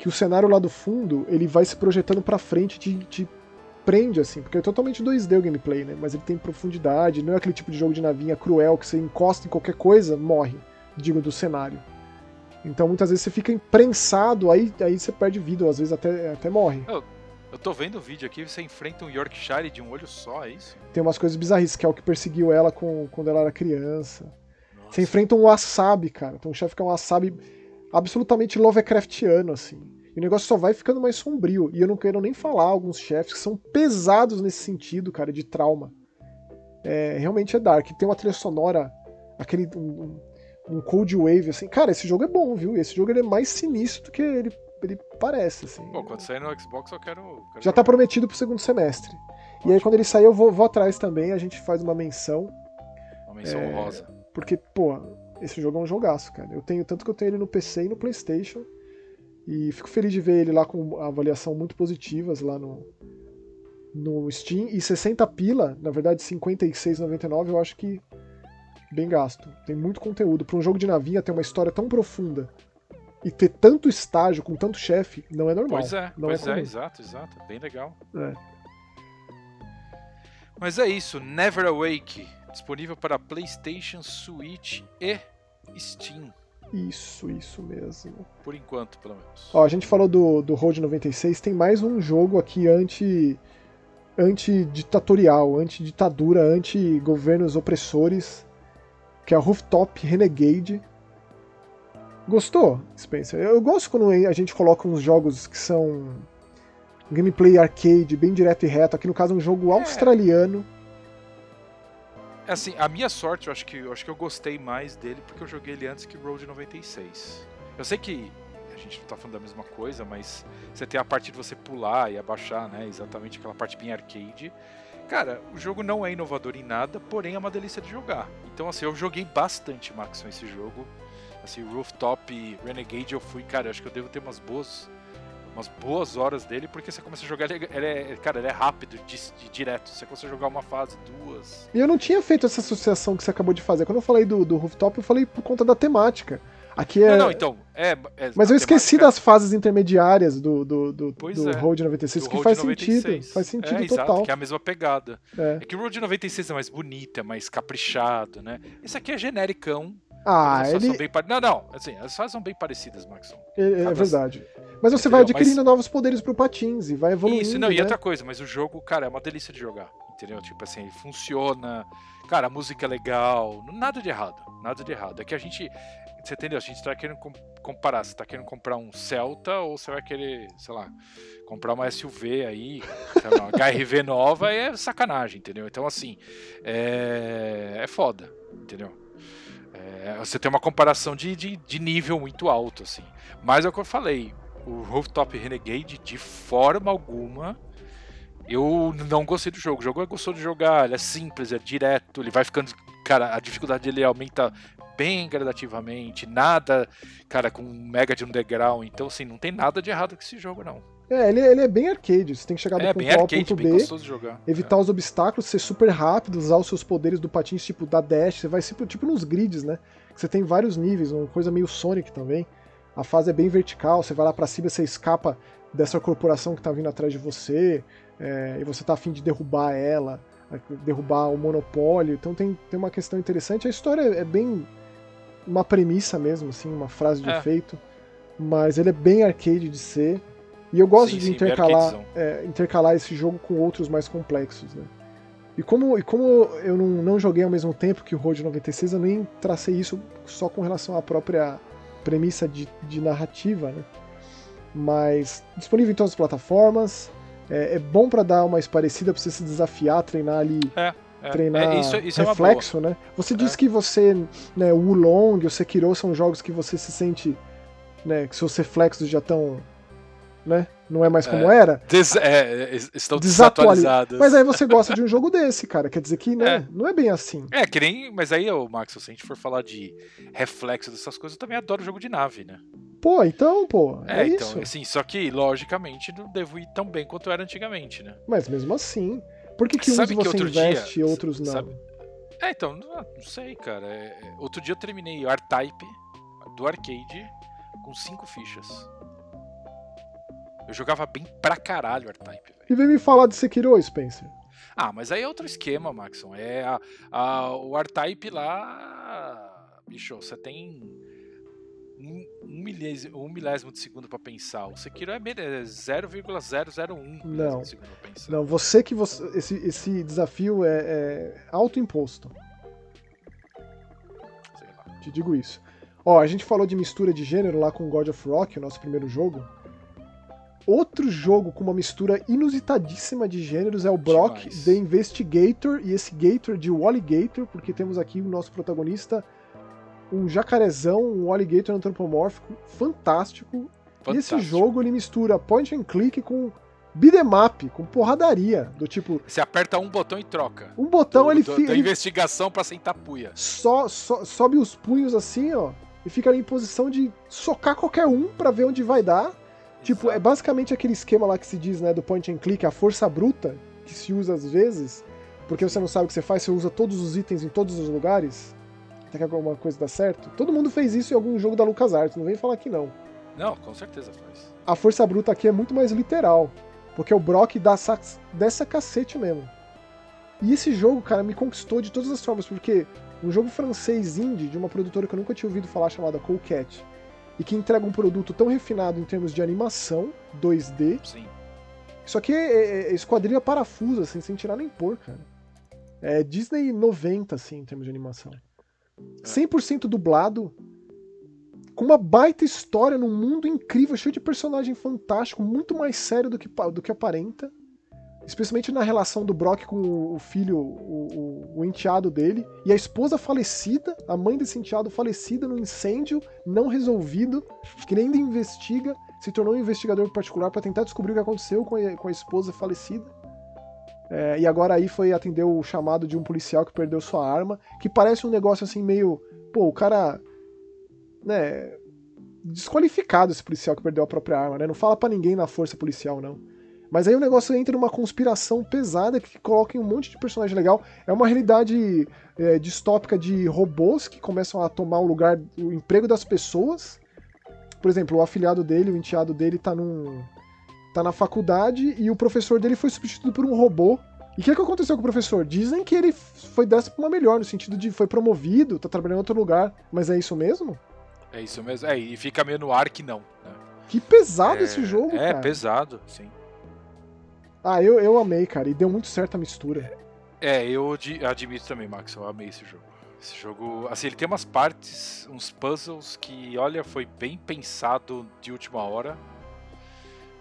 que o cenário lá do fundo ele vai se projetando pra frente e te, te prende, assim, porque é totalmente 2D o gameplay, né? Mas ele tem profundidade, não é aquele tipo de jogo de navinha cruel que você encosta em qualquer coisa, morre, digo, do cenário. Então muitas vezes você fica imprensado, aí, aí você perde vida, ou às vezes até, até morre. Eu tô vendo o vídeo aqui, você enfrenta um Yorkshire de um olho só, é isso? Tem umas coisas bizarras, que é o que perseguiu ela com, quando ela era criança. Nossa. Você enfrenta um wasabi, cara. Tem um chefe que é um wasabi absolutamente Lovecraftiano, assim. E o negócio só vai ficando mais sombrio. E eu não quero nem falar alguns chefes que são pesados nesse sentido, cara, de trauma. É, realmente é dark. Tem uma trilha sonora, aquele. Um, um Cold Wave, assim. Cara, esse jogo é bom, viu? Esse jogo ele é mais sinistro do que ele, ele parece, assim. Pô, quando sair no Xbox eu quero. quero Já tá jogar. prometido pro segundo semestre. E aí, quando ele sair, eu vou, vou atrás também. A gente faz uma menção. Uma menção é, honrosa. Porque, pô, esse jogo é um jogaço, cara. Eu tenho tanto que eu tenho ele no PC e no PlayStation. E fico feliz de ver ele lá com avaliação muito positivas lá no, no Steam. E 60 pila, na verdade 56,99, eu acho que bem gasto. Tem muito conteúdo. Pra um jogo de navinha ter uma história tão profunda e ter tanto estágio com tanto chefe, não é normal. Pois é, não pois é, comum. exato, exato. Bem legal. É. Mas é isso, Never Awake, disponível para PlayStation, Switch e Steam. Isso, isso mesmo. Por enquanto, pelo menos. Ó, a gente falou do, do Road 96, tem mais um jogo aqui anti anti-ditatorial, anti-ditadura, anti-governos opressores, que é o Rooftop Renegade. Gostou, Spencer? Eu gosto quando a gente coloca uns jogos que são gameplay arcade, bem direto e reto. Aqui no caso, um jogo É. australiano. Assim, a minha sorte, eu acho que eu acho que eu gostei mais dele porque eu joguei ele antes que Road 96. Eu sei que a gente não tá falando da mesma coisa, mas você tem a parte de você pular e abaixar, né? Exatamente aquela parte bem arcade. Cara, o jogo não é inovador em nada, porém é uma delícia de jogar. Então, assim, eu joguei bastante, Maxon, esse jogo. Assim, Rooftop Renegade, eu fui, cara, eu acho que eu devo ter umas boas umas boas horas dele, porque você começa a jogar, ele é, ele é- cara, ele é rápido, de, de- direto. Você começa a jogar uma fase, duas. E eu não tinha feito essa associação que você acabou de fazer. Quando eu falei do, do Rooftop, eu falei por conta da temática. Aqui é. Não, não, então. É, é- Mas eu esqueci temática das fases intermediárias do, do, do, Pois do é. Road 96, do que Road faz 96. sentido. Faz sentido é, total. Exato, que é a mesma pegada. É. É que o Road 96 é mais bonito, é mais caprichado, né? Esse aqui é genericão. Ah, ele. são bem pare- Não, não, assim, as fases são bem parecidas, Maxon. É, é verdade. Mas você Entendeu? vai adquirindo Mas- novos poderes pro Patins e vai evoluindo. Isso, não, e né? outra coisa, mas o jogo, cara, é uma delícia de jogar, entendeu? Tipo assim, ele funciona, cara, a música é legal, nada de errado, nada de errado. É que a gente, você entendeu? A gente tá querendo com- comparar, você tá querendo comprar um Celta ou você vai querer, sei lá, comprar uma SUV aí, sei lá, uma HRV nova, é sacanagem, entendeu? Então, assim, é, é foda, entendeu? É, você tem uma comparação de, de, de nível muito alto, assim. Mas é o que eu falei, o Rooftop Renegade, de forma alguma, eu não gostei do jogo. O jogo é gostoso de jogar, ele é simples, é direto, ele vai ficando. Cara, a dificuldade dele aumenta bem gradativamente, nada, cara, com mega de um degrau. Então, assim, não tem nada de errado com esse jogo, não. É, ele, ele é bem arcade. Você tem que chegar do É ponto A ao ponto bem B, evitar os obstáculos, ser super rápido, usar os seus poderes do patins, tipo da dash. Você vai tipo, tipo nos grids, né? Você tem vários níveis, uma coisa meio Sonic também. A fase é bem vertical, você vai lá pra cima, você escapa dessa corporação que tá vindo atrás de você, é, e você tá afim de derrubar ela, derrubar o monopólio. Então tem, tem uma questão interessante. A história é bem uma premissa mesmo, assim, uma frase de É. efeito. Mas ele é bem arcade de ser. E eu gosto Sim, de sim, intercalar, é, intercalar esse jogo com outros mais complexos, né? E como, e como eu não, não joguei ao mesmo tempo que o Road 96, eu nem tracei isso só com relação à própria premissa de, de narrativa, né? Mas disponível em todas as plataformas. É, é bom pra dar uma esparecida, pra você se desafiar, treinar ali, É, treinar é, isso, isso é uma boa. reflexo, né? Você disse que você, né, o Wulong, o Sekiro são jogos que você se sente, né, que seus reflexos já estão, né, não é mais como era. Des- é, es- estão Desatualiz- desatualizados. Mas aí você gosta de um jogo desse, cara. Quer dizer que, né, É. não é bem assim. É, que nem. Mas aí, ô, Max, se a gente for falar de reflexo dessas coisas, eu também adoro jogo de nave, né? Pô, então, pô, é, É, então, isso. assim, só que, logicamente, não devo ir tão bem quanto era antigamente, né? Mas mesmo assim, por que, que uns Sabe que você outro investe dia- e outros não? sabe- É, então, não, não sei, cara. É- é- outro dia eu terminei o R-Type do arcade com cinco fichas. Eu jogava bem pra caralho o R-Type. E vem me falar de Sekiro, Spencer. Ah, mas aí é outro esquema, Maxon. É a, a- o R-Type lá. Bicho, você tem um, um, milésimo, um milésimo de segundo pra pensar. O Sekiro é me- é 0,001 milésimo Não. de segundo pra pensar. Não, você que você. Esse, esse desafio é, é autoimposto. Sei lá. Te digo isso. Ó, a gente falou de mistura de gênero lá com God of Rock, o nosso primeiro jogo. Outro jogo com uma mistura inusitadíssima de gêneros é o Brock Demais. The Investigator e esse Gator de Wally Gator, porque temos aqui o nosso protagonista, um jacarezão, um alligator antropomórfico fantástico. E esse Fantástico. jogo ele mistura point and click com beat'em up, com porradaria, do tipo, Você aperta um botão e troca. um botão do, ele, do- fi- da ele investigação pra sentar puia. só, só- sobe os punhos assim, ó, e fica em posição de socar qualquer um pra ver onde vai dar. Tipo, é basicamente aquele esquema lá que se diz, né, do point and click, a força bruta, que se usa às vezes, porque você não sabe o que você faz, você usa todos os itens em todos os lugares, até que alguma coisa dá certo. Todo mundo fez isso em algum jogo da LucasArts, não vem falar que não. Não, com certeza faz. A força bruta aqui é muito mais literal, porque o Brock dá sac- dessa cacete mesmo. E esse jogo, cara, me conquistou de todas as formas, porque Um jogo francês indie de uma produtora que eu nunca tinha ouvido falar chamada Cool Cat. E que entrega um produto tão refinado em termos de animação, 2D. Sim. Só que é, é esquadrilha parafuso, assim, sem tirar nem pôr, cara. É Disney 90, assim, em termos de animação. 100% dublado, com uma baita história num mundo incrível, cheio de personagem fantástico, muito mais sério do que, do que aparenta. Especialmente na relação do Brock com o filho, o, o, o, enteado dele, e a esposa falecida, a mãe desse enteado falecida no incêndio não resolvido, que ainda investiga, se tornou um investigador particular para tentar descobrir o que aconteceu com a, com a esposa falecida. É, e agora aí foi atender o chamado de um policial que perdeu sua arma, que parece um negócio assim meio. Pô, o cara. Né. Desqualificado esse policial que perdeu a própria arma, né? Não fala para ninguém na força policial, não. Mas aí o negócio entra numa conspiração pesada que coloca em um monte de personagem legal. É uma realidade é, distópica de robôs que começam a tomar o lugar, o emprego das pessoas. Por exemplo, o afilhado dele, o enteado dele, tá num. tá na faculdade e o professor dele foi substituído por um robô. E o que, é que aconteceu com o professor? Dizem que ele foi dessa pra uma melhor, no sentido de foi promovido, tá trabalhando em outro lugar. Mas é isso mesmo? É isso mesmo. É, e fica meio no ar que não. Né? Que pesado é, esse jogo, é, cara. É, pesado, sim. Ah, eu, eu amei, cara, e deu muito certo a mistura. É, eu admito também, Max, eu amei esse jogo. Esse jogo, assim, ele tem umas partes, uns puzzles que, olha, foi bem pensado de última hora,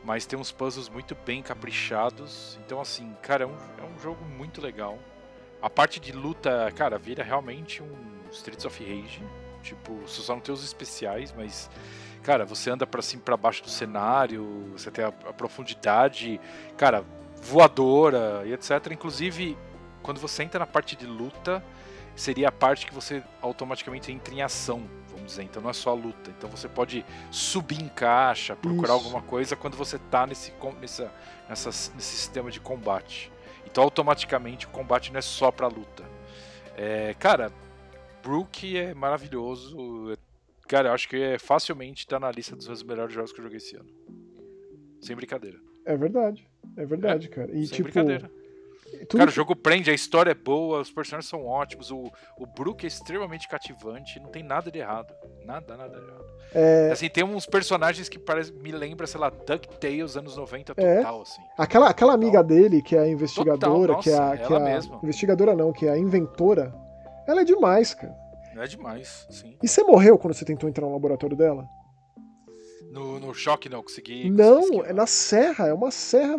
mas tem uns puzzles muito bem caprichados. Então, assim, cara, é um, é um jogo muito legal. A parte de luta, cara, vira realmente um Streets of Rage. Tipo, só não tem os especiais, mas cara, você anda para cima para baixo do cenário, você tem a, a, profundidade, cara, voadora e etc. Inclusive, quando você entra na parte de luta, seria a parte que você automaticamente entra em ação, vamos dizer. Então não é só a luta. Então você pode subir em caixa, procurar Isso. alguma coisa quando você tá nesse, nessa, nessa, nesse sistema de combate. Então automaticamente o combate não é só pra luta. É, cara, Brook é maravilhoso, Cara, eu acho que é facilmente tá na lista dos meus melhores jogos que eu joguei esse ano. Sem brincadeira. É verdade. É verdade, é, cara. E sem tipo. Brincadeira. Tudo cara, o jogo prende, a história é boa, os personagens são ótimos, o, o Brook é extremamente cativante, não tem nada de errado. Nada, nada de errado. É... Assim, tem uns personagens que parece, me lembra, sei lá, DuckTales anos 90 é. total, é. assim. Aquela, aquela amiga dele, que é a investigadora, total, nossa, que é a. Que é a mesma. investigadora não, que é a inventora, ela é demais, cara. É demais, sim. E você morreu quando você tentou entrar no laboratório dela? No, no choque não, consegui. Não, consegui é na serra, é uma serra.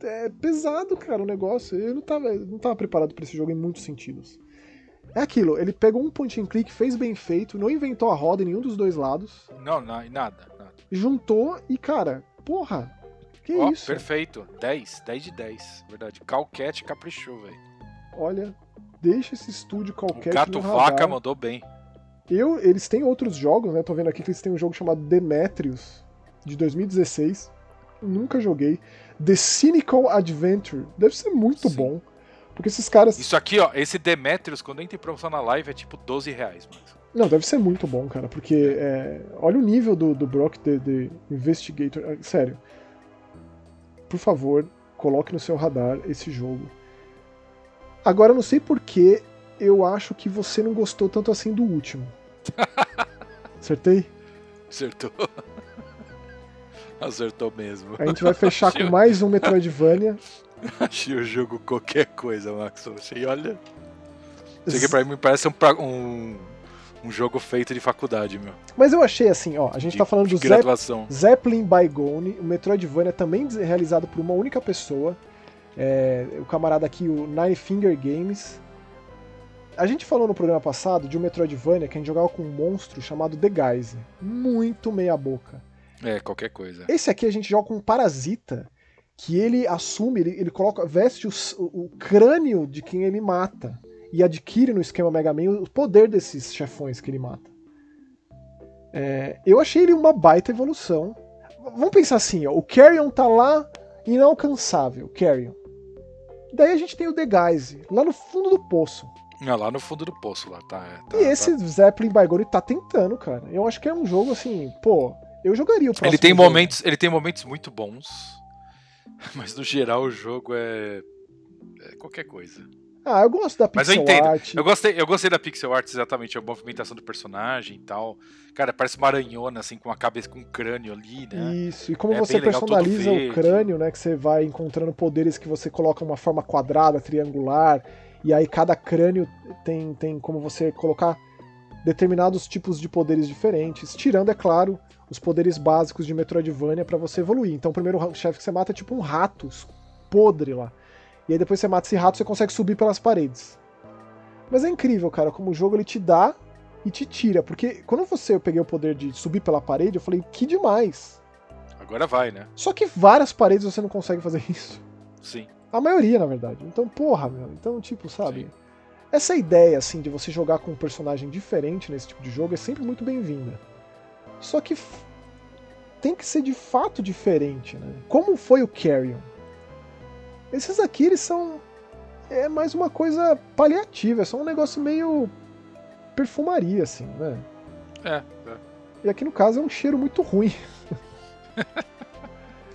É pesado, cara, o negócio. Eu não tava, não tava preparado para esse jogo em muitos sentidos. É aquilo, ele pegou um point and click, fez bem feito, não inventou a roda em nenhum dos dois lados. Não, não nada, nada. Juntou e, cara, porra, que oh, isso? Perfeito, 10, 10 de 10, verdade. Calquete caprichou, velho. Olha, deixa esse estúdio qualquer. O Gato Vaca mandou bem. Eu, eles têm outros jogos, né? Tô vendo aqui que eles têm um jogo chamado Demetrius, de 2016. Nunca joguei. The Cynical Adventure. Deve ser muito Sim. bom. Porque esses caras. Isso aqui, ó, esse Demetrius, quando entra em promoção na live, é tipo 12 reais, mas. Não, deve ser muito bom, cara, porque é, olha o nível do, do Brock, de, de Investigator. É, sério. Por favor, coloque no seu radar esse jogo. Agora, eu não sei porquê, eu acho que você não gostou tanto assim do último. Acertei? Acertou. Acertou mesmo. A gente vai fechar com mais um Metroidvania. Achei o jogo qualquer coisa, Max. Achei, olha. Isso aqui pra mim parece um, um, um, jogo feito de faculdade, meu. Mas eu achei assim, ó. A gente de, tá falando do graduação. Zeppelin Bygone, o Metroidvania também realizado por uma única pessoa. É, o camarada aqui, o Nine Finger Games. A gente falou no programa passado de um Metroidvania que a gente jogava com um monstro chamado The Guise. Muito meia boca. É, qualquer coisa. Esse aqui a gente joga com um parasita que ele assume, ele, ele coloca, veste o, o, crânio de quem ele mata e adquire no esquema Mega Man o poder desses chefões que ele mata. É, eu achei ele uma baita evolução. Vamos pensar assim, ó, o Carrion tá lá inalcançável, Carrion. Daí a gente tem o The Guise, lá no fundo do poço. É, lá no fundo do poço, lá, tá. É, tá e esse tá... Zeppelin Bygone tá tentando, cara. Eu acho que é um jogo assim, pô, eu jogaria o próximo. Ele tem jogo. momentos, ele tem momentos muito bons, mas no geral o jogo é, é qualquer coisa. Ah, eu gosto da Mas eu pixel entendo. art. Eu gostei, eu gostei da pixel art exatamente, a movimentação do personagem e tal. Cara, parece uma aranhona, assim, com a cabeça, com um crânio ali, né? Isso, e como É você bem legal, personaliza o crânio, né? Que você vai encontrando poderes que você coloca uma forma quadrada, triangular, e aí cada crânio tem, tem como você colocar determinados tipos de poderes diferentes, tirando, é claro, os poderes básicos de Metroidvania pra você evoluir. Então o primeiro chefe que você mata é tipo um rato podre lá. E aí depois você mata esse rato, você consegue subir pelas paredes. Mas é incrível, cara, como o jogo ele te dá e te tira. Porque quando você eu peguei o poder de subir pela parede, eu falei, que demais. Agora vai, né? Só que várias paredes você não consegue fazer isso. Sim. A maioria, na verdade. Então, porra, meu. Então, tipo, sabe? Sim. Essa ideia, assim, de você jogar com um personagem diferente nesse tipo de jogo é sempre muito bem-vinda. Só que tem que ser de fato diferente, né? Como foi o Carrion? Esses aqui, eles são. É mais uma coisa paliativa, é só um negócio meio. perfumaria, assim, né? É, é. E aqui no caso é um cheiro muito ruim.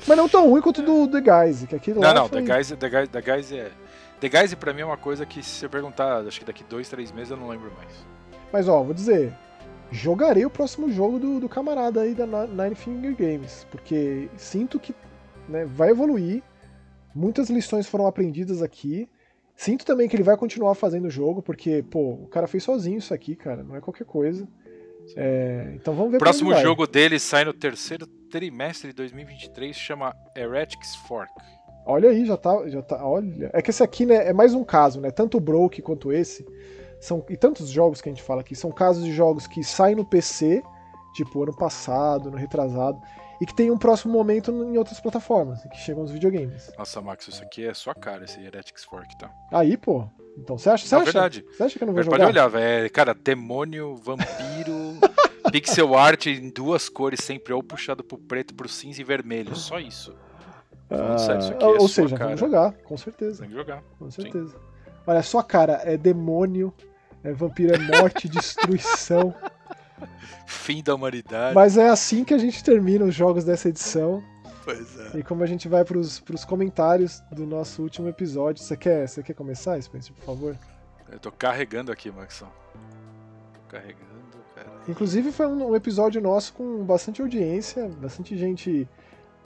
Mas não tão ruim quanto do The Guys, que aqui lá Não, não, foi... The Guys, The, Guys, The Guys é. The Guys pra mim é uma coisa que se você perguntar, acho que daqui dois, três meses eu não lembro mais. Mas ó, vou dizer, jogarei o próximo jogo do, do camarada aí da Ni- Nine Finger Games, porque sinto que né, vai evoluir, muitas lições foram aprendidas aqui. Sinto também que ele vai continuar fazendo o jogo, porque, pô, o cara fez sozinho isso aqui, cara, não é qualquer coisa. É, então vamos ver O pra onde próximo jogo dele sai no terceiro trimestre de 2023, chama Heretics Fork. Olha aí, já tá, já tá. Olha. É que esse aqui, né, é mais um caso, né? Tanto o Broke quanto esse. São, e tantos jogos que a gente fala aqui, são casos de jogos que saem no PC, tipo ano passado, ano retrasado, e que tem um próximo momento em outras plataformas, que chegam os videogames. Nossa, Max, isso aqui é sua cara, esse Heretics Fork, tá? Aí, pô. Então, você acha, você Não, acha, verdade. Você acha que eu não vou Mas pode jogar? olhar, velho. Cara, demônio, vampiro, pixel art em duas cores, sempre ou puxado pro preto, pro cinza e vermelho. Só isso. Falando sério, isso aqui Ah, é ou seja, cara. vamos jogar, com certeza. Tem que jogar. Com certeza. Olha, a sua cara é demônio, é vampiro, é morte, destruição. Fim da humanidade. Mas é assim que a gente termina os jogos dessa edição. Pois é. E como a gente vai pros, pros comentários do nosso último episódio. Você quer, você quer começar, Spencer, por favor? Eu tô carregando aqui, Maxão. Carregando, cara. Inclusive foi um, um episódio nosso com bastante audiência, bastante gente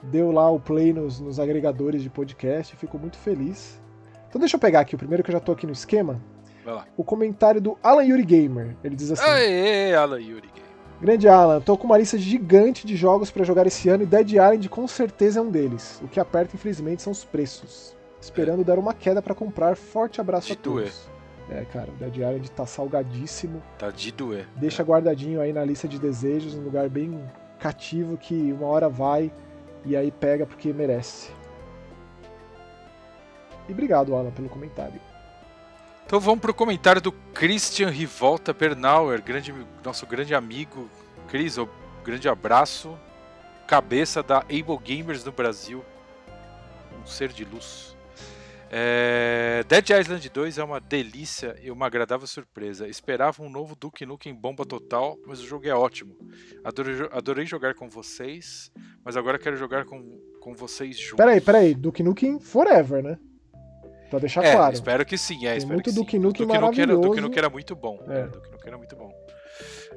deu lá o play nos, nos agregadores de podcast, ficou muito feliz. Então deixa eu pegar aqui o primeiro que eu já tô aqui no esquema. Vai lá. O comentário do Alan Yuri Gamer. Ele diz assim: Aê, Alan Yuri Game. Grande Alan, tô com uma lista gigante de jogos pra jogar esse ano e Dead Island com certeza é um deles. O que aperta, infelizmente, são os preços. Esperando dar uma queda pra comprar. Forte abraço De a todos. É, cara, o Dead Island tá salgadíssimo. Tá de doer. Deixa guardadinho aí na lista de desejos, um lugar bem cativo que uma hora vai e aí pega porque merece. E obrigado, Alan, pelo comentário. Então vamos pro comentário do Christian Rivolta Bernauer, grande, nosso grande amigo. Cris, um grande abraço. Cabeça da Able Gamers no Brasil. Um ser de luz. É, Dead Island 2 é uma delícia e uma agradável surpresa. Esperava um novo Duke Nukem bomba total, mas o jogo é ótimo. Adorei, adorei jogar com vocês, mas agora quero jogar com, com vocês juntos. Peraí, peraí, Duke Nukem Forever, né? Pra deixar É, claro. espero que sim. É, Tem espero muito que sim. Duke Nukem Duke Nukem era, Duke maravilhoso. Nukem era muito bom. É. É. Duke Nukem era muito bom.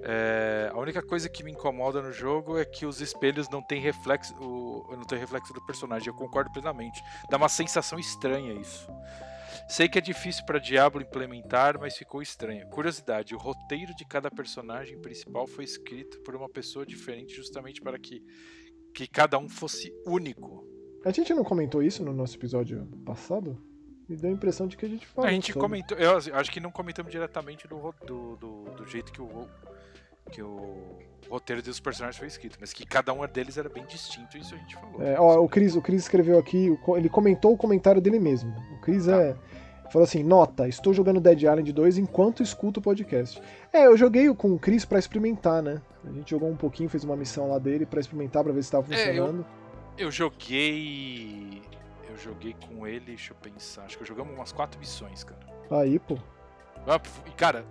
É, a única coisa que me incomoda no jogo é que os espelhos não têm reflexo, o, não tem reflexo do personagem. Eu concordo plenamente. Dá uma sensação estranha isso. Sei que é difícil para Diablo implementar, mas ficou estranho. Curiosidade: o roteiro de cada personagem principal foi escrito por uma pessoa diferente, justamente para que, que cada um fosse único. A gente não comentou isso no nosso episódio passado? Me deu a impressão de que a gente falou. a gente sobre. comentou, eu acho que não comentamos diretamente do, do, do, do jeito que o, que o roteiro dos personagens foi escrito, mas que cada um deles era bem distinto, isso a gente falou. É, ó, o Cris, o Cris escreveu aqui, ele comentou o comentário dele mesmo. O Cris Tá. é. Falou assim: Nota, estou jogando Dead Island 2 enquanto escuto o podcast. É, eu joguei com o Cris pra experimentar, né? A gente jogou um pouquinho, fez uma missão lá dele pra experimentar, pra ver se tava É, eu- funcionando. Eu joguei. Eu joguei com ele, deixa eu pensar. Acho que jogamos umas quatro missões, cara. Aí, pô. Ah, E, cara,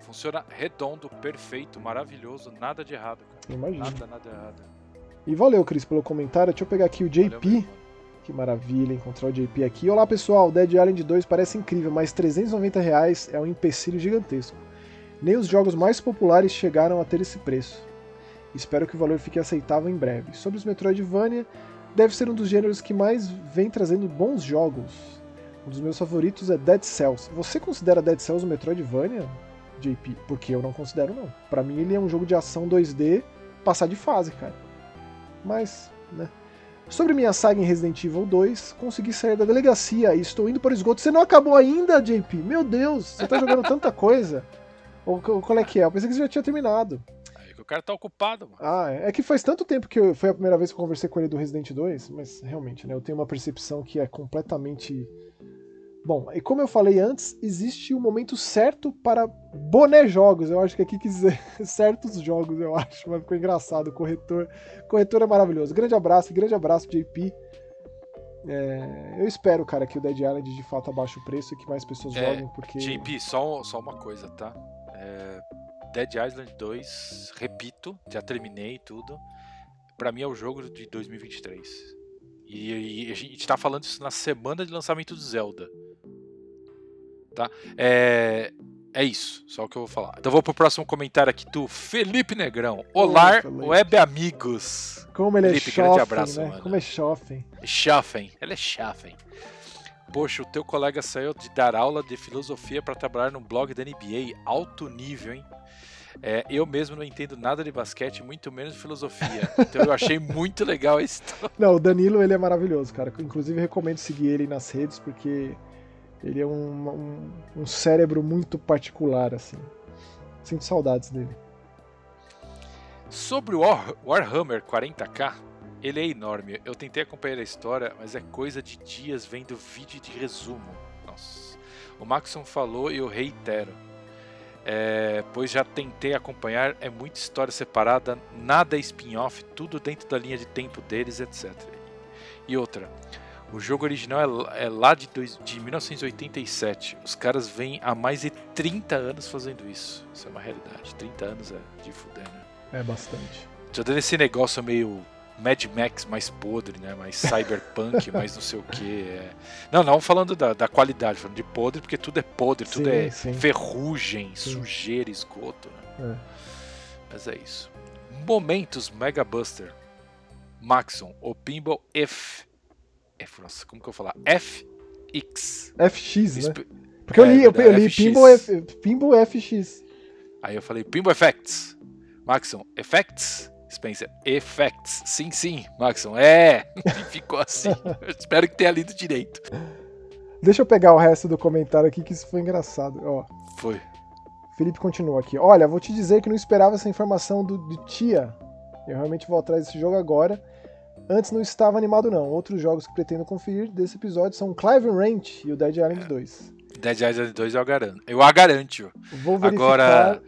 funciona redondo, perfeito, maravilhoso, nada de errado, cara. Imagina. Nada, nada errado. E valeu, Cris, pelo comentário. Deixa eu pegar aqui o Valeu JP. mano. Que maravilha encontrar o JP aqui. Olá pessoal, Dead Island 2 parece incrível, mas 390 reais é um empecilho gigantesco. Nem os jogos mais populares chegaram a ter esse preço. Espero que o valor fique aceitável em breve. Sobre os Metroidvania, deve ser um dos gêneros que mais vem trazendo bons jogos. Um dos meus favoritos é Dead Cells. Você considera Dead Cells um Metroidvania, JP? Porque eu não considero não. Para mim ele é um jogo de ação 2D, passar de fase, cara. Mas, né? Sobre minha saga em Resident Evil 2, consegui sair da delegacia e estou indo para o esgoto. Você não acabou ainda, JP? Meu Deus, você tá jogando tanta coisa. Ou qual é que é? Eu pensei que você já tinha terminado. Cara tá ocupado, mano. Ah, é que faz tanto tempo que eu, foi a primeira vez que eu conversei com ele do Resident 2, mas realmente, né? Eu tenho uma percepção que é completamente Bom, e como eu falei antes, existe o um momento certo para boné jogos. Eu acho que aqui quis dizer certos jogos, eu acho, mas ficou engraçado. Corretor, corretor é maravilhoso. Grande abraço, grande abraço, JP. É, eu espero, cara, que o Dead Island de fato abaixe o preço e que mais pessoas é, joguem, porque. JP, só, só uma coisa, tá? É, Dead Island 2, repito, já terminei tudo. Para mim é o jogo de 2023. E, e a gente tá falando isso na semana de lançamento do Zelda. Tá? É, é isso, só o que eu vou falar. Então vou pro próximo comentário aqui do Felipe Negrão. Olá, web amigos. Como ele é Felipe, é grande abraço, né? Mano. Como é chofem. Chofem, ele é chofem. Poxa, o teu colega saiu de dar aula de filosofia para trabalhar no blog da NBA, alto nível, hein? É, eu mesmo não entendo nada de basquete, muito menos de filosofia. Então eu achei muito legal a história. Não, o Danilo ele é maravilhoso, cara. Inclusive recomendo seguir ele nas redes porque ele é um, um, um cérebro muito particular, assim. Sinto saudades dele. Sobre o War, Warhammer 40k, ele é enorme. Eu tentei acompanhar a história, mas é coisa de dias vendo vídeo de resumo. Nossa. O Maxon falou e eu reitero. É, pois já tentei acompanhar, é muita história separada, nada é spin-off, tudo dentro da linha de tempo deles, etc. E outra, o jogo original é, é lá de, dois, de 1987. Os caras vêm há mais de 30 anos fazendo isso. Isso é uma realidade. 30 anos é de fuder, né? É bastante. Já dando esse negócio meio Mad Max mais podre, né? Mais cyberpunk, mais não sei o que. É... Não, não falando da, da, qualidade, falando de podre, porque tudo é podre, sim, tudo é sim. ferrugem, sim. sujeira, esgoto. Né? É. Mas é isso. Momentos Mega Buster. Maxon, o Pinball F F, nossa, como que eu vou falar? FX. FX, né? Porque eu li, é, eu, eu li Pinball, F, Pinball FX. Aí eu falei Pinball Effects. Maxon, Effects? Spencer, Effects. Sim, sim, Maxon, é. Ficou assim. espero que tenha lido direito. Deixa eu pegar o resto do comentário aqui, que isso foi engraçado. Ó. Foi. Felipe continua aqui. Olha, vou te dizer que não esperava essa informação do, do Tia. Eu realmente vou atrás desse jogo agora. Antes não estava animado não. Outros jogos que pretendo conferir desse episódio são Clive Ranch e o Dead Island 2. Dead Island 2 eu a garanto. Eu a garanto. Vou verificar. Agora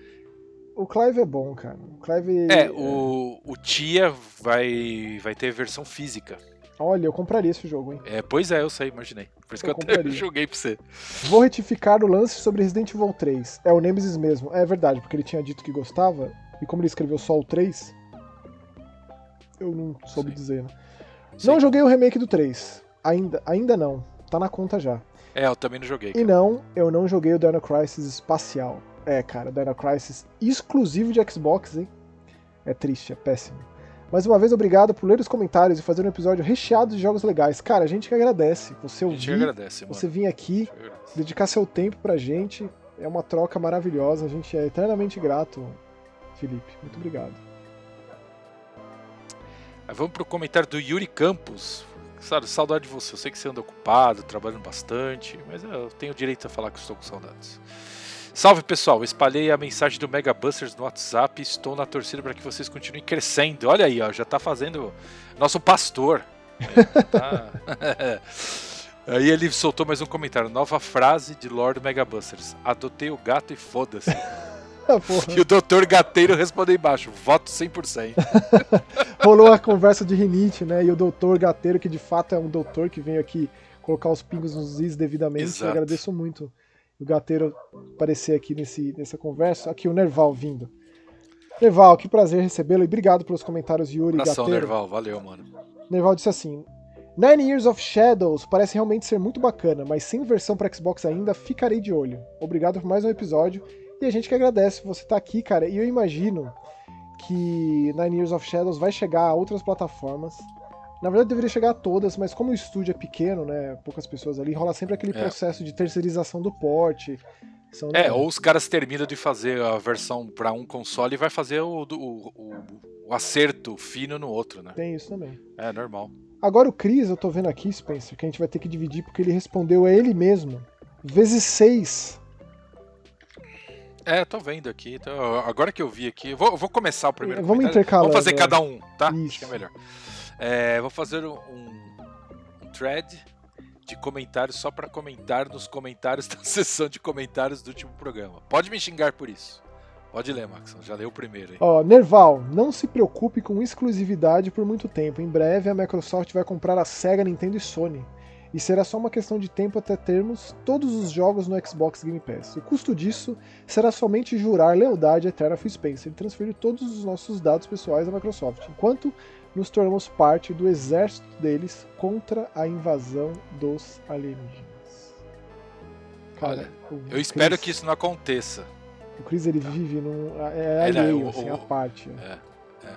o Clive é bom, cara. O Clive É, o, o Tia vai vai ter versão física. Olha, eu compraria esse jogo, hein? É, pois é, eu sei, imaginei. Por isso eu que eu até joguei pra você. Vou retificar o lance sobre Resident Evil 3. É o Nemesis mesmo. É verdade, porque ele tinha dito que gostava, e como ele escreveu só o 3, eu não soube Sim. dizer, né? Sim. Não joguei o remake do 3. Ainda, ainda não. Tá na conta já. É, eu também não joguei. Cara. E não, eu não joguei o Dino Crisis espacial. É, cara, Dino Crisis exclusivo de Xbox, hein? É triste, é péssimo. Mais uma vez, obrigado por ler os comentários e fazer um episódio recheado de jogos legais. Cara, a gente que agradece. Você ouvir, agradece, você vir aqui, dedicar seu tempo pra gente. É uma troca maravilhosa. A gente é eternamente grato, Felipe. Muito obrigado. Vamos pro comentário do Yuri Campos. Sabe, saudade de você. Eu sei que você anda ocupado, trabalhando bastante, mas eu tenho o direito a falar que estou com saudades. Salve pessoal, espalhei a mensagem do Mega Busters no WhatsApp estou na torcida para que vocês continuem crescendo. Olha aí, ó, já está fazendo nosso pastor. tá... aí ele soltou mais um comentário. Nova frase de Lord Mega Busters. Adotei o gato e foda-se. e o doutor Gateiro respondeu embaixo, voto 100%. Rolou a conversa de rinite, né? E o doutor Gateiro, que de fato é um doutor que veio aqui colocar os pingos nos is devidamente. Exato. Eu agradeço muito o Gateiro aparecer aqui nesse, nessa conversa. Aqui o Nerval vindo. Nerval, que prazer recebê-lo e obrigado pelos comentários, Yuri Abração, Gateiro. Nerval, valeu, mano. Nerval disse assim: Nine Years of Shadows parece realmente ser muito bacana, mas sem versão para Xbox ainda, ficarei de olho. Obrigado por mais um episódio. E a gente que agradece você estar tá aqui, cara. E eu imagino que Nine Years of Shadows vai chegar a outras plataformas. Na verdade, deveria chegar a todas, mas como o estúdio é pequeno, né? Poucas pessoas ali, rola sempre aquele é. processo de terceirização do porte. São é, ou os caras terminam de fazer a versão para um console e vai fazer o, o, o, o, acerto fino no outro, né? Tem isso também. É, normal. Agora o Chris, eu tô vendo aqui, Spencer, que a gente vai ter que dividir porque ele respondeu a ele mesmo. Vezes 6 é, tô vendo aqui. Tô... Agora que eu vi aqui, vou, vou começar o primeiro. Vamos intercalar. Vamos fazer cada um, tá? Isso. Acho que é melhor. É, vou fazer um, um thread de comentários só para comentar nos comentários da sessão de comentários do último programa. Pode me xingar por isso. Pode ler, Max. Já leu o primeiro. Ó, Nerval, não se preocupe com exclusividade por muito tempo. Em breve a Microsoft vai comprar a Sega, Nintendo e Sony e será só uma questão de tempo até termos todos os jogos no Xbox Game Pass. O custo disso será somente jurar lealdade eterna a Phil Spencer e transferir todos os nossos dados pessoais à Microsoft, enquanto nos tornamos parte do exército deles contra a invasão dos alienígenas. Cara, Olha, eu espero que isso não aconteça. O Chris ele tá. vive num. É, é alheio, assim, o, a parte. É, é.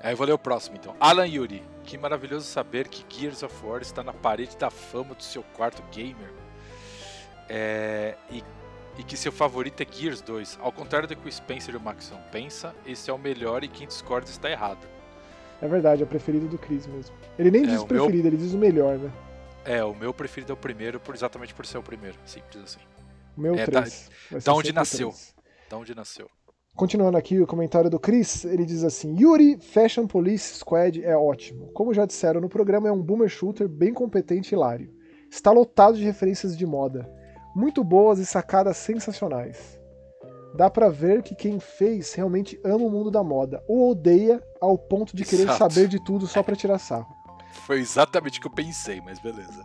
Aí eu vou ler o próximo então. Alan Yuri. Que maravilhoso saber que Gears of War está na parede da fama do seu quarto gamer. É, e, e, que seu favorito é Gears 2. Ao contrário do que o Spencer e o Maxon pensa, esse é o melhor e quem discorda está errado. É verdade, é o preferido do Chris mesmo. Ele nem é, diz o preferido, meu... ele diz o melhor, né? É, o meu preferido é o primeiro, por, exatamente por ser o primeiro. Simples assim. O meu é, 3. Da, da onde nasceu. 3. Da onde nasceu. Continuando aqui o comentário do Chris, ele diz assim: Yuri Fashion Police Squad é ótimo. Como já disseram no programa, é um boomer shooter bem competente e hilário. Está lotado de referências de moda, muito boas e sacadas sensacionais. Dá pra ver que quem fez realmente ama o mundo da moda, ou odeia ao ponto de querer Exato. saber de tudo só pra tirar sarro. Foi exatamente o que eu pensei, mas beleza.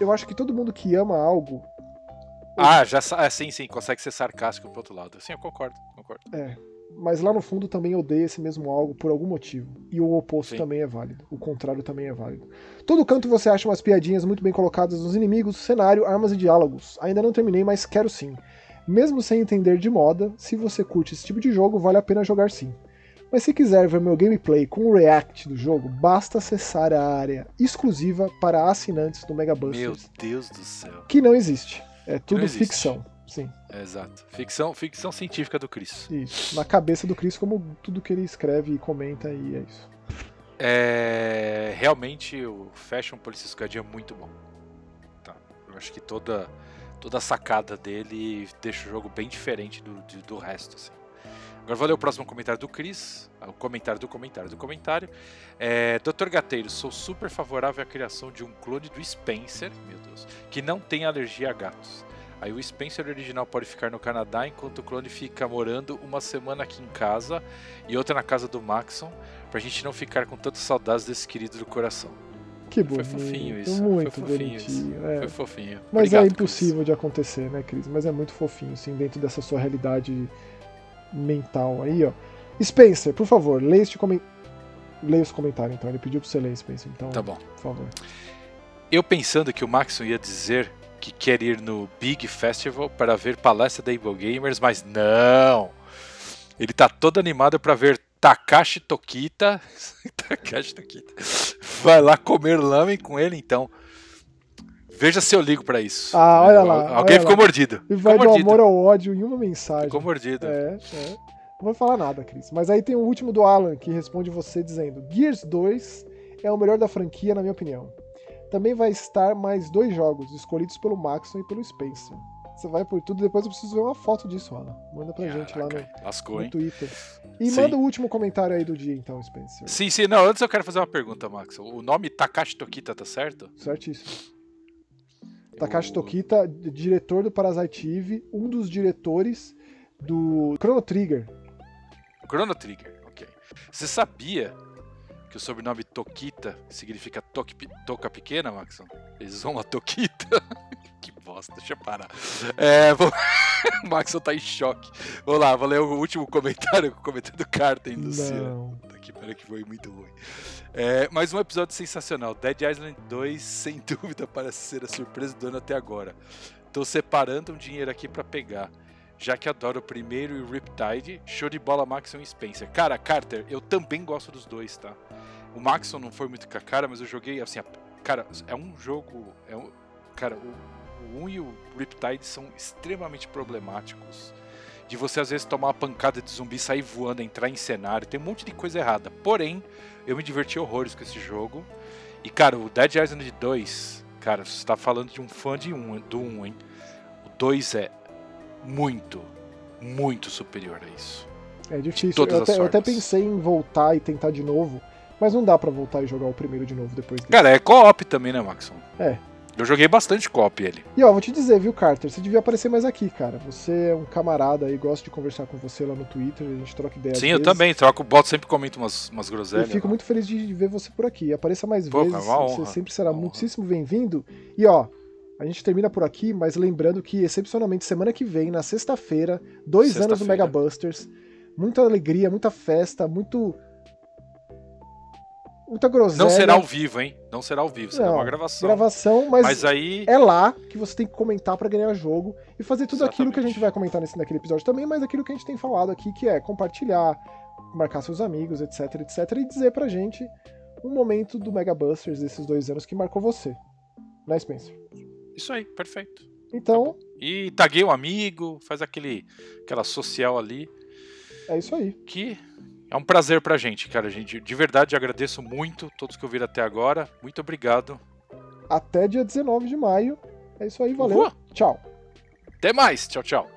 Eu acho que todo mundo que ama algo ah, já é, sim, sim, consegue ser sarcástico pro outro lado. Sim, eu concordo, concordo. É. Mas lá no fundo também odeia esse mesmo algo por algum motivo. E o oposto sim. também é válido. O contrário também é válido. Todo canto você acha umas piadinhas muito bem colocadas nos inimigos, cenário, armas e diálogos. Ainda não terminei, mas quero sim. Mesmo sem entender de moda, se você curte esse tipo de jogo, vale a pena jogar sim. Mas se quiser ver meu gameplay com o react do jogo, basta acessar a área exclusiva para assinantes do Mega Buster. Meu Deus do céu. Que não existe. É tudo ficção. Sim. Exato. Ficção, ficção científica do Chris. Isso. Na cabeça do Chris, como tudo que ele escreve e comenta, e é isso. É, realmente o Fashion Police Squad é muito bom. Tá. Eu acho que toda, toda a sacada dele deixa o jogo bem diferente do, do, do resto. Assim. Agora vou ler o próximo comentário do Chris. O comentário do comentário do comentário. É, Dr. Gateiro, sou super favorável à criação de um clone do Spencer, meu Deus, que não tem alergia a gatos. Aí o Spencer original pode ficar no Canadá, enquanto o clone fica morando uma semana aqui em casa e outra na casa do Maxon, pra gente não ficar com tantas saudades desse querido do coração. Que bonito. Foi fofinho isso. Muito foi fofinho bonitinho. Isso. É. Foi fofinho. Mas Obrigado, é impossível Chris. de acontecer, né, Cris? Mas é muito fofinho, assim, dentro dessa sua realidade mental aí, ó. Spencer, por favor, leia este comentário. Leia os comentários, então. Ele pediu pra você ler, Spencer. Então, tá bom. Por favor. Eu pensando que o Maxon ia dizer que quer ir no Big Festival para ver palestra da Evil Gamers, mas não! Ele tá todo animado para ver Takashi Tokita. Takashi Tokita. Vai lá comer lamen com ele, então. Veja se eu ligo para isso. Ah, olha lá. Alguém olha ficou lá. mordido. E vai do amor ao ódio em uma mensagem. Ficou mordido. É, é. Não vou falar nada, Cris. Mas aí tem o último do Alan, que responde você dizendo: Gears 2 é o melhor da franquia, na minha opinião. Também vai estar mais dois jogos, escolhidos pelo Maxon e pelo Spencer. Você vai por tudo, depois eu preciso ver uma foto disso, Alan. Manda pra Caraca, gente lá no, lascou, no Twitter. E sim. manda o último comentário aí do dia, então, Spencer. Sim, sim. Não, antes eu quero fazer uma pergunta, Max. O nome Takashi Tokita tá certo? Certíssimo. Takashi Tokita, diretor do Parasite Eve, um dos diretores do Chrono Trigger. Chrono Trigger, ok. Você sabia que o sobrenome Tokita significa toca pequena, Maxon? Eles vão a Tokita. que bosta, deixa eu parar. É, vou... o Maxon tá em choque. Vamos lá, vou ler o último comentário, o comentário do Carter, Luciano. aqui, pera que foi muito ruim. É, mais um episódio sensacional. Dead Island 2, sem dúvida, parece ser a surpresa do ano até agora. Tô separando um dinheiro aqui para pegar. Já que adoro o primeiro e o Riptide, show de bola Maxon e Spencer. Cara, Carter, eu também gosto dos dois, tá? O Maxon não foi muito com a cara, mas eu joguei assim. Cara, é um jogo. É um, cara, o, o 1 e o Riptide são extremamente problemáticos de você às vezes tomar uma pancada de zumbi, sair voando, entrar em cenário, tem um monte de coisa errada. Porém, eu me diverti horrores com esse jogo. E cara, o Dead Island 2, cara, você está falando de um fã de um, do 1, hein? O 2 é muito, muito superior a isso. É difícil. Eu até, eu até, pensei em voltar e tentar de novo, mas não dá para voltar e jogar o primeiro de novo depois desse. Cara, é co-op também, né, Maxon? É, eu joguei bastante copy ele. E ó, vou te dizer, viu, Carter? Você devia aparecer mais aqui, cara. Você é um camarada aí, gosto de conversar com você lá no Twitter, a gente troca ideias. Sim, eu também, troco, boto, sempre comento umas, umas groselhas. Eu fico muito feliz de ver você por aqui. Apareça mais Pô, vezes, cara, você sempre será muitíssimo bem-vindo. E ó, a gente termina por aqui, mas lembrando que, excepcionalmente, semana que vem, na sexta-feira, dois sexta anos do Mega Busters. Muita alegria, muita festa, muito muita groselha. Não será ao vivo, hein? Não será ao vivo, será não, uma gravação. Gravação, mas, mas, aí... é lá que você tem que comentar para ganhar jogo e fazer tudo Exatamente. aquilo que a gente vai comentar nesse naquele episódio também, mas aquilo que a gente tem falado aqui, que é compartilhar, marcar seus amigos, etc, etc, e dizer pra gente um momento do Mega Busters desses dois anos que marcou você. Né, Spencer? Isso aí, perfeito. Então. Tá e taguei o um amigo, faz aquele, aquela social ali. É isso aí. Que é um prazer pra gente, cara. gente, de verdade, agradeço muito todos que ouviram até agora. Muito obrigado. Até dia 19 de maio. É isso aí, valeu. Uhul. Tchau. Até mais. Tchau, tchau.